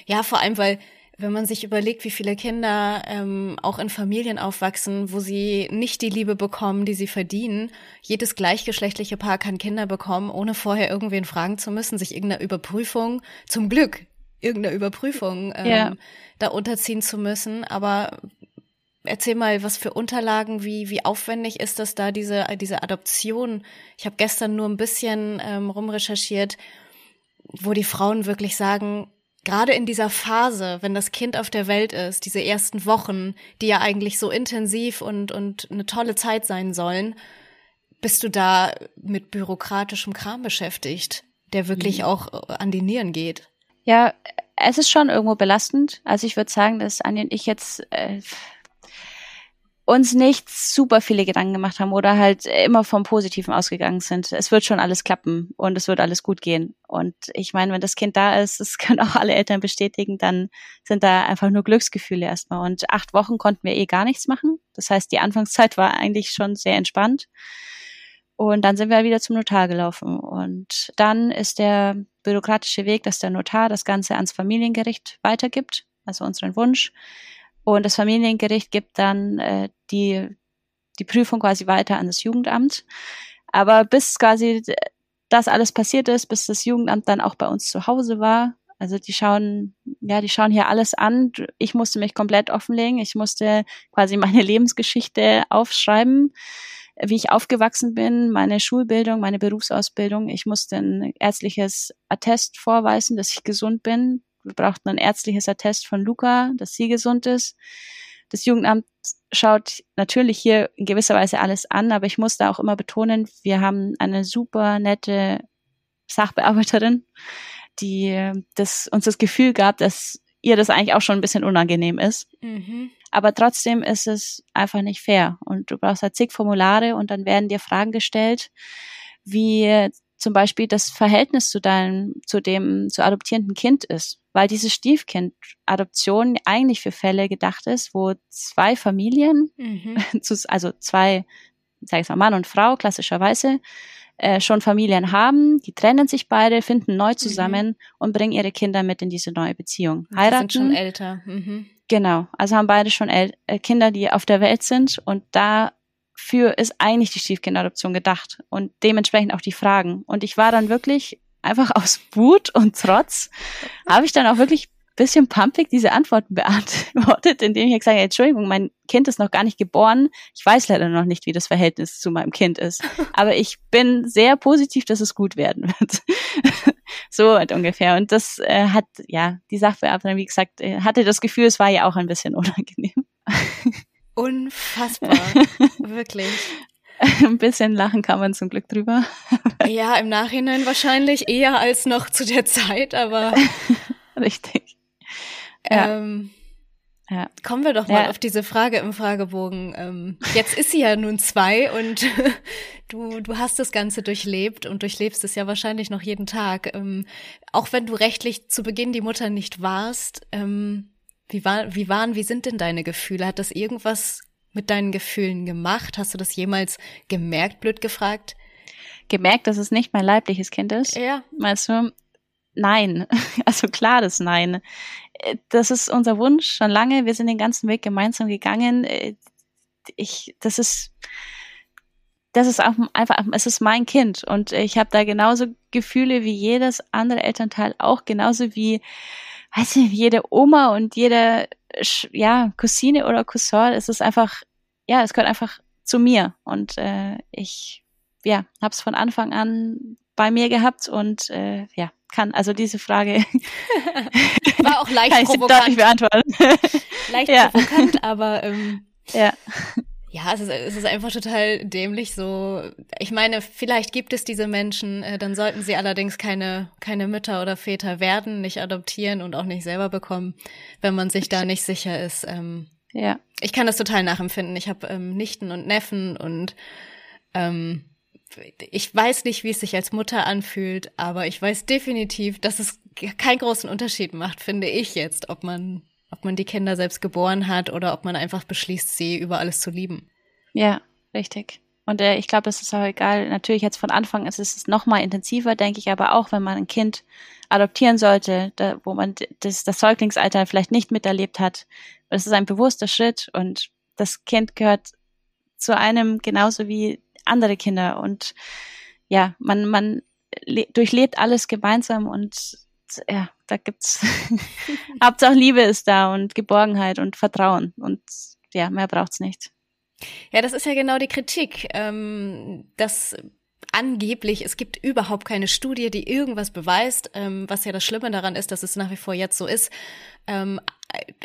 Ja, vor allem, weil wenn man sich überlegt, wie viele Kinder ähm, auch in Familien aufwachsen, wo sie nicht die Liebe bekommen, die sie verdienen. Jedes gleichgeschlechtliche Paar kann Kinder bekommen, ohne vorher irgendwen fragen zu müssen, sich irgendeiner Überprüfung, zum Glück, irgendeiner Überprüfung ähm, ja. da unterziehen zu müssen. Aber erzähl mal, was für Unterlagen, wie, wie aufwendig ist das da, diese, diese Adoption? Ich habe gestern nur ein bisschen ähm, rumrecherchiert, wo die Frauen wirklich sagen, gerade in dieser Phase, wenn das Kind auf der Welt ist, diese ersten Wochen, die ja eigentlich so intensiv und, und eine tolle Zeit sein sollen, bist du da mit bürokratischem Kram beschäftigt, der wirklich mhm. auch an die Nieren geht. Ja, es ist schon irgendwo belastend. Also ich würde sagen, dass Anja und ich jetzt äh, uns nicht super viele Gedanken gemacht haben oder halt immer vom Positiven ausgegangen sind. Es wird schon alles klappen und es wird alles gut gehen. Und ich meine, wenn das Kind da ist, das können auch alle Eltern bestätigen, dann sind da einfach nur Glücksgefühle erstmal. Und acht Wochen konnten wir eh gar nichts machen. Das heißt, die Anfangszeit war eigentlich schon sehr entspannt. Und dann sind wir wieder zum Notar gelaufen. Und dann ist der bürokratische Weg, dass der Notar das Ganze ans Familiengericht weitergibt, also unseren Wunsch. Und das Familiengericht gibt dann äh, die, die Prüfung quasi weiter an das Jugendamt. Aber bis quasi das alles passiert ist, bis das Jugendamt dann auch bei uns zu Hause war, also die schauen, ja, die schauen hier alles an. Ich musste mich komplett offenlegen. Ich musste quasi meine Lebensgeschichte aufschreiben. wie ich aufgewachsen bin, meine Schulbildung, meine Berufsausbildung. Ich musste ein ärztliches Attest vorweisen, dass ich gesund bin. Wir brauchten ein ärztliches Attest von Luca, dass sie gesund ist. Das Jugendamt schaut natürlich hier in gewisser Weise alles an, aber ich muss da auch immer betonen, wir haben eine super nette Sachbearbeiterin, die das, uns das Gefühl gab, dass ihr das eigentlich auch schon ein bisschen unangenehm ist. Mhm. Aber trotzdem ist es einfach nicht fair. Und du brauchst halt zig Formulare und dann werden dir Fragen gestellt, wie zum Beispiel das Verhältnis zu deinem, zu dem zu adoptierenden Kind ist. Weil diese Stiefkind-Adoption eigentlich für Fälle gedacht ist, wo zwei Familien, mhm. also zwei, sag ich mal, Mann und Frau klassischerweise, äh, schon Familien haben, die trennen sich beide, finden neu mhm. zusammen mhm. und bringen ihre Kinder mit in diese neue Beziehung. Heiraten. Die sind schon älter. Mhm. Genau, also haben beide schon El äh, Kinder, die auf der Welt sind und dafür ist eigentlich die Stiefkinderadoption gedacht und dementsprechend auch die Fragen. Und ich war dann wirklich einfach aus Wut und Trotz, habe ich dann auch wirklich bisschen pumpig diese Antworten beantwortet, indem ich gesagt habe, Entschuldigung, mein Kind ist noch gar nicht geboren. Ich weiß leider noch nicht, wie das Verhältnis zu meinem Kind ist. Aber ich bin sehr positiv, dass es gut werden wird. so halt ungefähr. Und das äh, hat, ja, die Sachbearbeiterin, wie gesagt, äh, hatte das Gefühl, es war ja auch ein bisschen unangenehm. Unfassbar. Wirklich. Ein bisschen lachen kann man zum Glück drüber. Ja, im Nachhinein wahrscheinlich eher als noch zu der Zeit, aber. Richtig. Ja. Ähm, ja. Kommen wir doch mal ja. auf diese Frage im Fragebogen. Ähm, jetzt ist sie ja nun zwei und du, du hast das Ganze durchlebt und durchlebst es ja wahrscheinlich noch jeden Tag. Ähm, auch wenn du rechtlich zu Beginn die Mutter nicht warst, ähm, wie, war, wie waren, wie sind denn deine Gefühle? Hat das irgendwas mit deinen Gefühlen gemacht? Hast du das jemals gemerkt, blöd gefragt? Gemerkt, dass es nicht mein leibliches Kind ist? Ja. Meinst du? Nein. Also klar das Nein. Äh, das ist unser Wunsch schon lange. Wir sind den ganzen Weg gemeinsam gegangen. Äh, ich, das ist, das ist auch einfach, es ist mein Kind und ich habe da genauso Gefühle wie jedes andere Elternteil auch, genauso wie, weiß nicht, jede Oma und jede, ja, Cousine oder Cousin. Es ist einfach, ja, es gehört einfach zu mir und äh, ich, ja, habe es von Anfang an bei mir gehabt und äh, ja, kann. Also diese Frage war auch leicht provokant. Ich beantworten. leicht ja. provokant, aber ähm, ja. Ja, es ist, es ist einfach total dämlich so. Ich meine, vielleicht gibt es diese Menschen, äh, dann sollten sie allerdings keine, keine Mütter oder Väter werden, nicht adoptieren und auch nicht selber bekommen, wenn man sich da nicht sicher ist. Ähm, ja. Ich kann das total nachempfinden. Ich habe ähm, Nichten und Neffen und ähm, ich weiß nicht, wie es sich als Mutter anfühlt, aber ich weiß definitiv, dass es keinen großen Unterschied macht, finde ich jetzt, ob man, ob man die Kinder selbst geboren hat oder ob man einfach beschließt, sie über alles zu lieben. Ja, richtig. Und äh, ich glaube, das ist auch egal. Natürlich jetzt von Anfang ist es noch mal intensiver, denke ich, aber auch wenn man ein Kind adoptieren sollte, da, wo man das, das Säuglingsalter vielleicht nicht miterlebt hat, das ist ein bewusster Schritt und das Kind gehört zu einem genauso wie andere Kinder und ja, man, man durchlebt alles gemeinsam und ja, da gibt's Hauptsache Liebe ist da und Geborgenheit und Vertrauen und ja, mehr braucht's nicht. Ja, das ist ja genau die Kritik, ähm, dass angeblich, es gibt überhaupt keine Studie, die irgendwas beweist, ähm, was ja das Schlimme daran ist, dass es nach wie vor jetzt so ist. Ähm,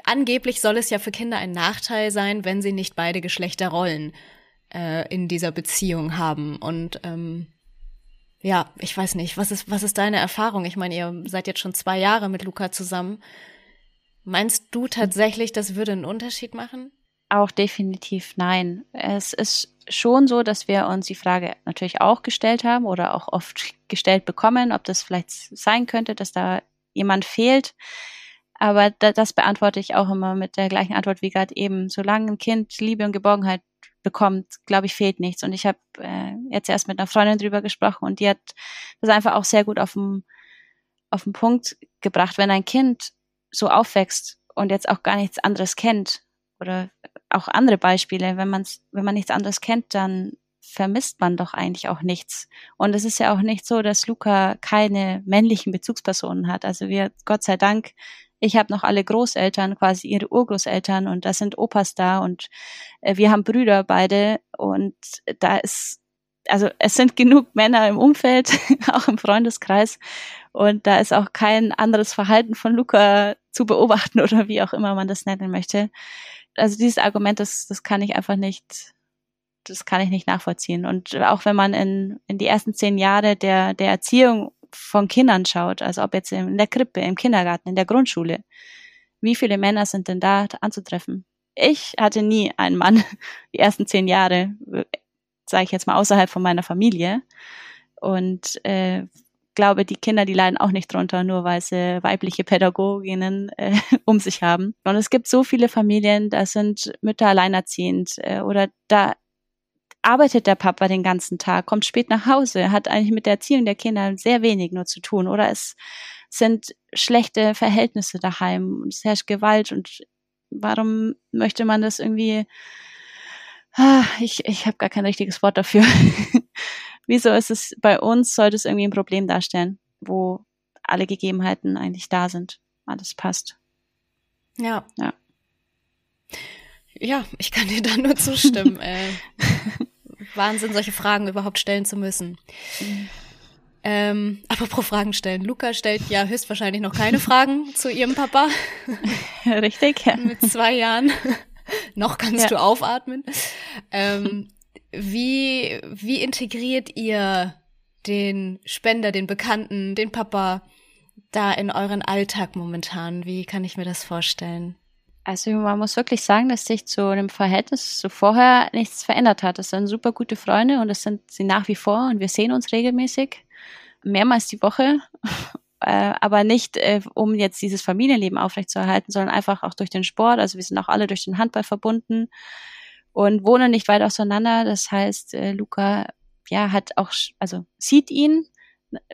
angeblich soll es ja für Kinder ein Nachteil sein, wenn sie nicht beide Geschlechter rollen äh, in dieser Beziehung haben. Und ähm, ja, ich weiß nicht, was ist, was ist deine Erfahrung? Ich meine, ihr seid jetzt schon zwei Jahre mit Luca zusammen. Meinst du tatsächlich, das würde einen Unterschied machen? Auch definitiv nein. Es ist schon so, dass wir uns die Frage natürlich auch gestellt haben oder auch oft gestellt bekommen, ob das vielleicht sein könnte, dass da jemand fehlt. Aber das beantworte ich auch immer mit der gleichen Antwort wie gerade eben. Solange ein Kind Liebe und Geborgenheit bekommt, glaube ich, fehlt nichts. Und ich habe äh, jetzt erst mit einer Freundin drüber gesprochen und die hat das einfach auch sehr gut auf den, auf den Punkt gebracht. Wenn ein Kind so aufwächst und jetzt auch gar nichts anderes kennt oder auch andere Beispiele, wenn man wenn man nichts anderes kennt, dann vermisst man doch eigentlich auch nichts. Und es ist ja auch nicht so, dass Luca keine männlichen Bezugspersonen hat. Also wir, Gott sei Dank, Ich habe noch alle Großeltern, quasi ihre Urgroßeltern und da sind Opas da und äh, wir haben Brüder beide und da ist also es sind genug Männer im Umfeld, auch im Freundeskreis. Und da ist auch kein anderes Verhalten von Luca zu beobachten oder wie auch immer man das nennen möchte. Also dieses Argument, das, das kann ich einfach nicht, das kann ich nicht nachvollziehen. Und auch wenn man in, in die ersten zehn Jahre der, der Erziehung von Kindern schaut, also ob jetzt in der Krippe, im Kindergarten, in der Grundschule, wie viele Männer sind denn da anzutreffen? Ich hatte nie einen Mann die ersten zehn Jahre, sage ich jetzt mal, außerhalb von meiner Familie. Und äh, glaube, die Kinder, die leiden auch nicht drunter, nur weil sie weibliche Pädagoginnen äh, um sich haben. Und es gibt so viele Familien, da sind Mütter alleinerziehend äh, oder da arbeitet der Papa den ganzen Tag, kommt spät nach Hause, hat eigentlich mit der Erziehung der Kinder sehr wenig nur zu tun oder es sind schlechte Verhältnisse daheim, es herrscht Gewalt und warum möchte man das irgendwie ah, ich, ich habe gar kein richtiges Wort dafür. Wieso ist es bei uns, sollte es irgendwie ein Problem darstellen, wo alle Gegebenheiten eigentlich da sind, alles passt. Ja. Ja. Ja, ich kann dir da nur zustimmen. äh, Wahnsinn, solche Fragen überhaupt stellen zu müssen. Ähm, apropos Fragen stellen. Luca stellt ja höchstwahrscheinlich noch keine Fragen zu ihrem Papa. Richtig, ja. Mit zwei Jahren. noch kannst ja. du aufatmen. Ähm, wie, wie integriert ihr den Spender, den Bekannten, den Papa da in euren Alltag momentan? Wie kann ich mir das vorstellen? Also man muss wirklich sagen, dass sich zu dem Verhältnis zu vorher nichts verändert hat. Es sind super gute Freunde und es sind sie nach wie vor und wir sehen uns regelmäßig, mehrmals die Woche, äh, aber nicht äh, um jetzt dieses Familienleben aufrechtzuerhalten, sondern einfach auch durch den Sport. Also wir sind auch alle durch den Handball verbunden und wohnen nicht weit auseinander. Das heißt, äh, Luca ja hat auch, also sieht ihn.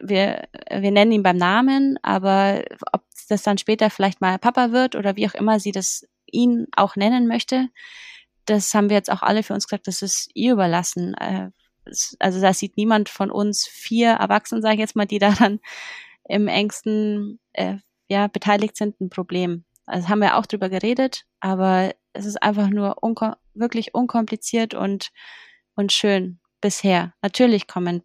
Wir, wir nennen ihn beim Namen, aber ob das dann später vielleicht mal Papa wird oder wie auch immer sie das ihn auch nennen möchte, das haben wir jetzt auch alle für uns gesagt, das ist ihr überlassen. Äh, also da sieht niemand von uns vier Erwachsenen, sage ich jetzt mal, die daran im engsten äh, ja beteiligt sind, ein Problem. Also haben wir auch drüber geredet, aber es ist einfach nur wirklich unkompliziert und und schön bisher. Natürlich kommen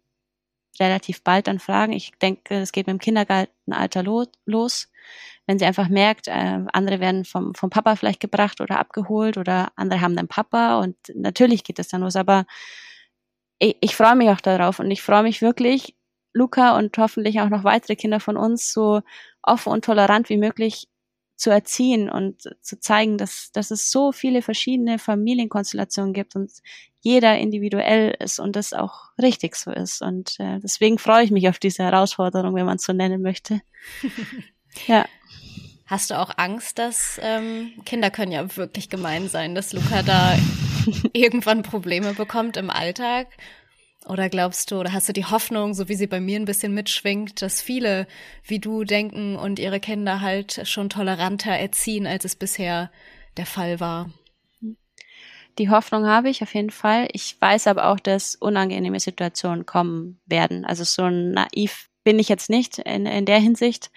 relativ bald dann Fragen. Ich denke, es geht mit dem Kindergartenalter lo los, wenn sie einfach merkt, äh, andere werden vom, vom Papa vielleicht gebracht oder abgeholt oder andere haben dann Papa und natürlich geht es dann los. Aber ich, ich freue mich auch darauf und ich freue mich wirklich, Luca und hoffentlich auch noch weitere Kinder von uns so offen und tolerant wie möglich zu erziehen und zu zeigen, dass, dass es so viele verschiedene Familienkonstellationen gibt und jeder individuell ist und das auch richtig so ist. Und äh, deswegen freue ich mich auf diese Herausforderung, wenn man es so nennen möchte. ja. Hast du auch Angst, dass ähm, Kinder können ja wirklich gemein sein, dass Luca da irgendwann Probleme bekommt im Alltag? Oder glaubst du, oder hast du die Hoffnung, so wie sie bei mir ein bisschen mitschwingt, dass viele wie du denken und ihre Kinder halt schon toleranter erziehen, als es bisher der Fall war? Die Hoffnung habe ich auf jeden Fall. Ich weiß aber auch, dass unangenehme Situationen kommen werden. Also so naiv bin ich jetzt nicht in, in der Hinsicht.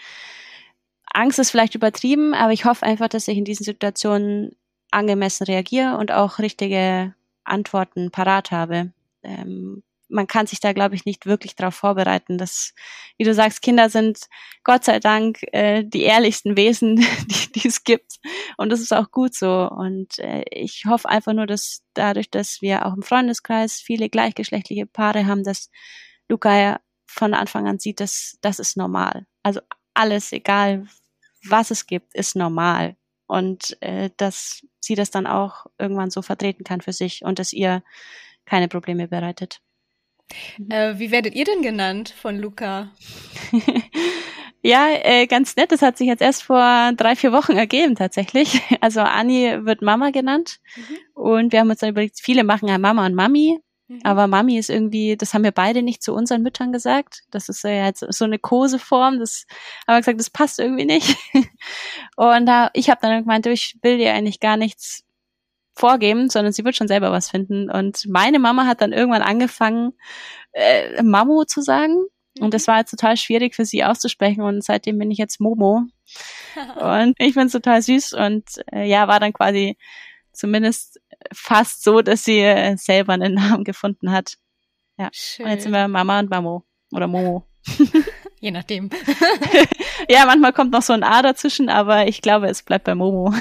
Angst ist vielleicht übertrieben, aber ich hoffe einfach, dass ich in diesen Situationen angemessen reagiere und auch richtige Antworten parat habe. Ähm, man kann sich da, glaube ich, nicht wirklich darauf vorbereiten. Dass, wie du sagst, Kinder sind Gott sei Dank äh, die ehrlichsten Wesen, die, die es gibt. Und das ist auch gut so. Und äh, ich hoffe einfach nur, dass dadurch, dass wir auch im Freundeskreis viele gleichgeschlechtliche Paare haben, dass Luca ja von Anfang an sieht, dass das ist normal. Also alles, egal was es gibt, ist normal. Und äh, dass sie das dann auch irgendwann so vertreten kann für sich und dass ihr keine Probleme bereitet. Mhm. Äh, wie werdet ihr denn genannt von Luca? ja, äh, ganz nett. Das hat sich jetzt erst vor drei, vier Wochen ergeben tatsächlich. Also Anni wird Mama genannt. Mhm. Und wir haben uns dann überlegt, viele machen ja Mama und Mami. Mhm. Aber Mami ist irgendwie, das haben wir beide nicht zu unseren Müttern gesagt. Das ist ja jetzt so eine Koseform. Das haben wir gesagt, das passt irgendwie nicht. Und da, ich habe dann gemeint, ich will dir eigentlich gar nichts vorgeben, sondern sie wird schon selber was finden. Und meine Mama hat dann irgendwann angefangen, äh, Mamo zu sagen. Und das mhm. war jetzt total schwierig für sie auszusprechen. Und seitdem bin ich jetzt Momo. und ich finde es total süß und äh, ja, war dann quasi zumindest fast so, dass sie äh, selber einen Namen gefunden hat. Ja. Schön. Und jetzt sind wir Mama und Mamo oder Momo. Je nachdem. ja, manchmal kommt noch so ein A dazwischen, aber ich glaube, es bleibt bei Momo.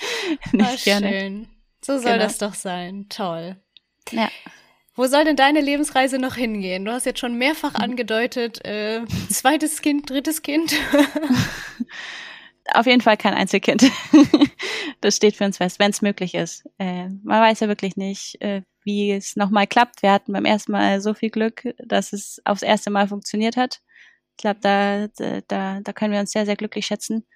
Nicht oh, gerne. Schön. So soll genau. das doch sein. Toll. Ja. Wo soll denn deine Lebensreise noch hingehen? Du hast jetzt schon mehrfach hm. angedeutet, äh, zweites Kind, drittes Kind. Auf jeden Fall kein Einzelkind. das steht für uns fest, wenn es möglich ist. Äh, man weiß ja wirklich nicht, äh, wie es nochmal klappt. Wir hatten beim ersten Mal so viel Glück, dass es aufs erste Mal funktioniert hat. Ich glaube, da, da, da können wir uns sehr, sehr glücklich schätzen.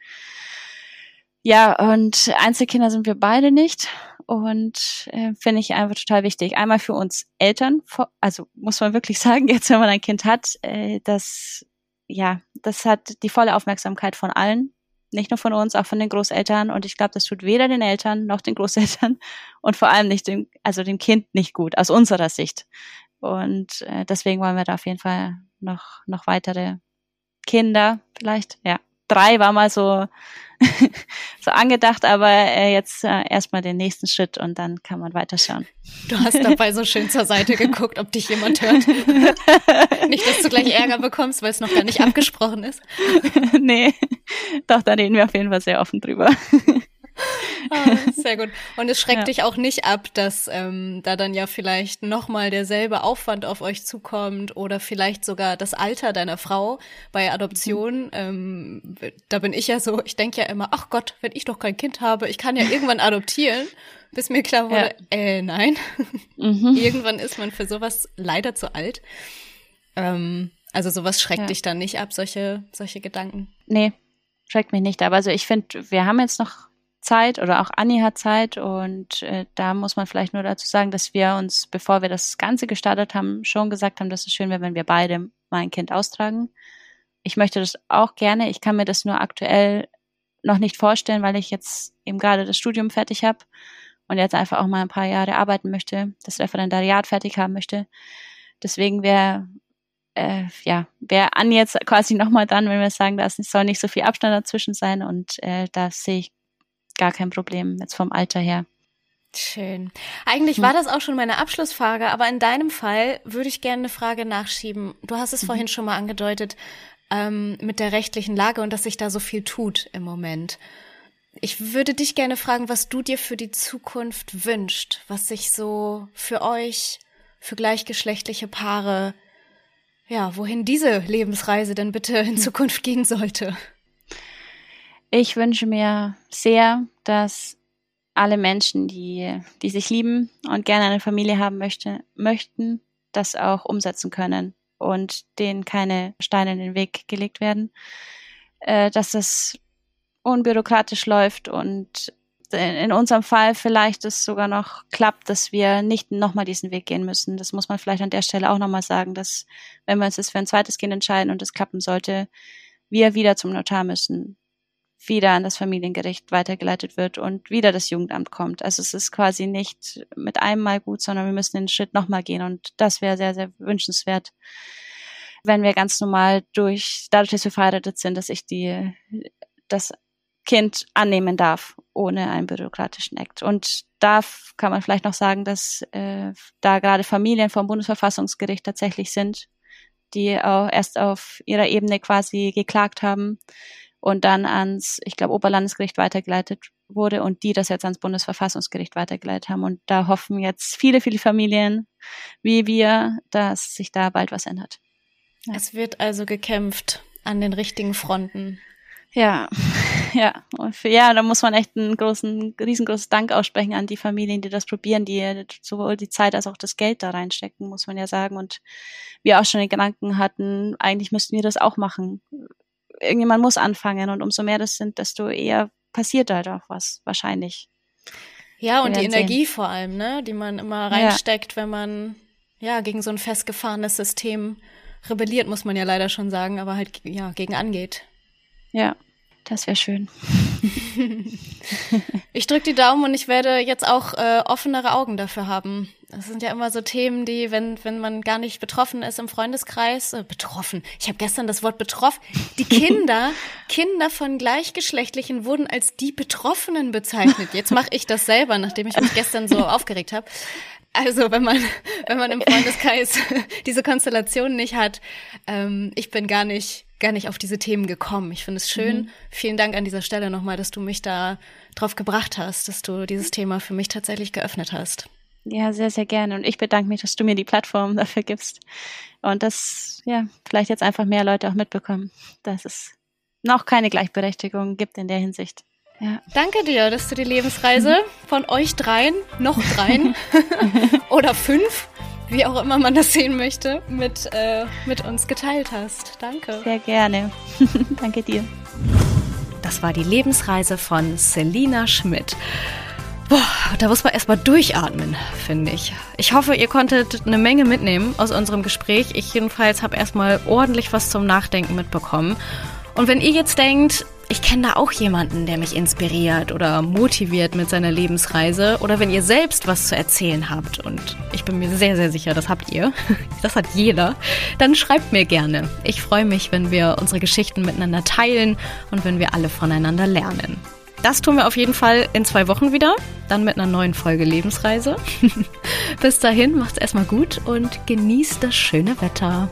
Ja, und Einzelkinder sind wir beide nicht und äh, finde ich einfach total wichtig. Einmal für uns Eltern, also muss man wirklich sagen, jetzt wenn man ein Kind hat, äh, das ja, das hat die volle Aufmerksamkeit von allen, nicht nur von uns, auch von den Großeltern und ich glaube, das tut weder den Eltern noch den Großeltern und vor allem nicht dem, also dem Kind nicht gut aus unserer Sicht. Und äh, deswegen wollen wir da auf jeden Fall noch noch weitere Kinder vielleicht, ja. Drei war mal so so angedacht, aber äh, jetzt äh, erstmal den nächsten Schritt und dann kann man weiterschauen. Du hast dabei so schön zur Seite geguckt, ob dich jemand hört. nicht, dass du gleich Ärger bekommst, weil es noch gar nicht abgesprochen ist. nee, doch, da reden wir auf jeden Fall sehr offen drüber. Ah, sehr gut. Und es schreckt ja. dich auch nicht ab, dass ähm, da dann ja vielleicht nochmal derselbe Aufwand auf euch zukommt oder vielleicht sogar das Alter deiner Frau bei Adoption. Mhm. Ähm, da bin ich ja so, ich denke ja immer, ach Gott, wenn ich doch kein Kind habe, ich kann ja irgendwann adoptieren. Bis mir klar wurde, ja. äh, nein. Mhm. irgendwann ist man für sowas leider zu alt. Ähm, also sowas schreckt ja. dich dann nicht ab, solche, solche Gedanken? Nee, schreckt mich nicht ab. Also ich finde, wir haben jetzt noch Zeit oder auch Anni hat Zeit und äh, da muss man vielleicht nur dazu sagen, dass wir uns, bevor wir das Ganze gestartet haben, schon gesagt haben, dass es schön wäre, wenn wir beide mal ein Kind austragen. Ich möchte das auch gerne. Ich kann mir das nur aktuell noch nicht vorstellen, weil ich jetzt eben gerade das Studium fertig habe und jetzt einfach auch mal ein paar Jahre arbeiten möchte, das Referendariat fertig haben möchte. Deswegen wäre äh, ja, wäre Anni jetzt quasi nochmal dann, wenn wir sagen, da soll nicht so viel Abstand dazwischen sein und äh, da sehe ich gar kein Problem, jetzt vom Alter her. Schön. Eigentlich hm. war das auch schon meine Abschlussfrage, aber in deinem Fall würde ich gerne eine Frage nachschieben. Du hast es mhm. vorhin schon mal angedeutet ähm, mit der rechtlichen Lage und dass sich da so viel tut im Moment. Ich würde dich gerne fragen, was du dir für die Zukunft wünscht, was sich so für euch, für gleichgeschlechtliche Paare, ja, wohin diese Lebensreise denn bitte in hm. Zukunft gehen sollte. Ich wünsche mir sehr, dass alle Menschen, die, die sich lieben und gerne eine Familie haben möchte, möchten, das auch umsetzen können und denen keine Steine in den Weg gelegt werden, äh, dass es unbürokratisch läuft und in unserem Fall vielleicht es sogar noch klappt, dass wir nicht nochmal diesen Weg gehen müssen. Das muss man vielleicht an der Stelle auch nochmal sagen, dass wenn wir uns jetzt für ein zweites Kind entscheiden und es klappen sollte, wir wieder zum Notar müssen wieder an das Familiengericht weitergeleitet wird und wieder das Jugendamt kommt. Also es ist quasi nicht mit einem Mal gut, sondern wir müssen den Schritt nochmal gehen und das wäre sehr, sehr wünschenswert, wenn wir ganz normal durch, dadurch, dass wir verheiratet sind, dass ich die, das Kind annehmen darf, ohne einen bürokratischen Act. Und da kann man vielleicht noch sagen, dass äh, da gerade Familien vom Bundesverfassungsgericht tatsächlich sind, die auch erst auf ihrer Ebene quasi geklagt haben, und dann ans, ich glaube, Oberlandesgericht weitergeleitet wurde und die das jetzt ans Bundesverfassungsgericht weitergeleitet haben. Und da hoffen jetzt viele, viele Familien wie wir, dass sich da bald was ändert. Ja. Es wird also gekämpft an den richtigen Fronten. Ja, ja, für, ja, da muss man echt einen großen, riesengroßes Dank aussprechen an die Familien, die das probieren, die sowohl die Zeit als auch das Geld da reinstecken, muss man ja sagen. Und wir auch schon den Gedanken hatten, eigentlich müssten wir das auch machen irgendjemand muss anfangen und umso mehr das sind, desto eher passiert halt auch was, wahrscheinlich. Ja, und die Energie sehen. vor allem, ne, die man immer reinsteckt, ja. wenn man ja gegen so ein festgefahrenes System rebelliert, muss man ja leider schon sagen, aber halt ja gegen angeht. Ja, das wäre schön. ich drücke die Daumen und ich werde jetzt auch äh, offenere Augen dafür haben. Das sind ja immer so Themen, die, wenn, wenn man gar nicht betroffen ist im Freundeskreis, äh, betroffen. Ich habe gestern das Wort betroffen. Die Kinder, Kinder von Gleichgeschlechtlichen wurden als die Betroffenen bezeichnet. Jetzt mache ich das selber, nachdem ich mich gestern so aufgeregt habe. Also wenn man, wenn man im Freundeskreis diese Konstellation nicht hat, ähm, ich bin gar nicht, gar nicht auf diese Themen gekommen. Ich finde es schön. Mhm. Vielen Dank an dieser Stelle nochmal, dass du mich da drauf gebracht hast, dass du dieses Thema für mich tatsächlich geöffnet hast. Ja, sehr, sehr gerne. Und ich bedanke mich, dass du mir die Plattform dafür gibst. Und das, ja, vielleicht jetzt einfach mehr Leute auch mitbekommen, dass es noch keine Gleichberechtigung gibt in der Hinsicht. Ja. Danke dir, dass du die Lebensreise von euch dreien, noch dreien oder fünf, wie auch immer man das sehen möchte, mit, äh, mit uns geteilt hast. Danke. Sehr gerne. Danke dir. Das war die Lebensreise von Selina Schmidt. Boah, da muss man erstmal durchatmen, finde ich. Ich hoffe, ihr konntet eine Menge mitnehmen aus unserem Gespräch. Ich jedenfalls habe erstmal ordentlich was zum Nachdenken mitbekommen. Und wenn ihr jetzt denkt, ich kenne da auch jemanden, der mich inspiriert oder motiviert mit seiner Lebensreise. Oder wenn ihr selbst was zu erzählen habt, und ich bin mir sehr, sehr sicher, das habt ihr, das hat jeder, dann schreibt mir gerne. Ich freue mich, wenn wir unsere Geschichten miteinander teilen und wenn wir alle voneinander lernen. Das tun wir auf jeden Fall in zwei Wochen wieder, dann mit einer neuen Folge Lebensreise. Bis dahin, macht's erstmal gut und genießt das schöne Wetter.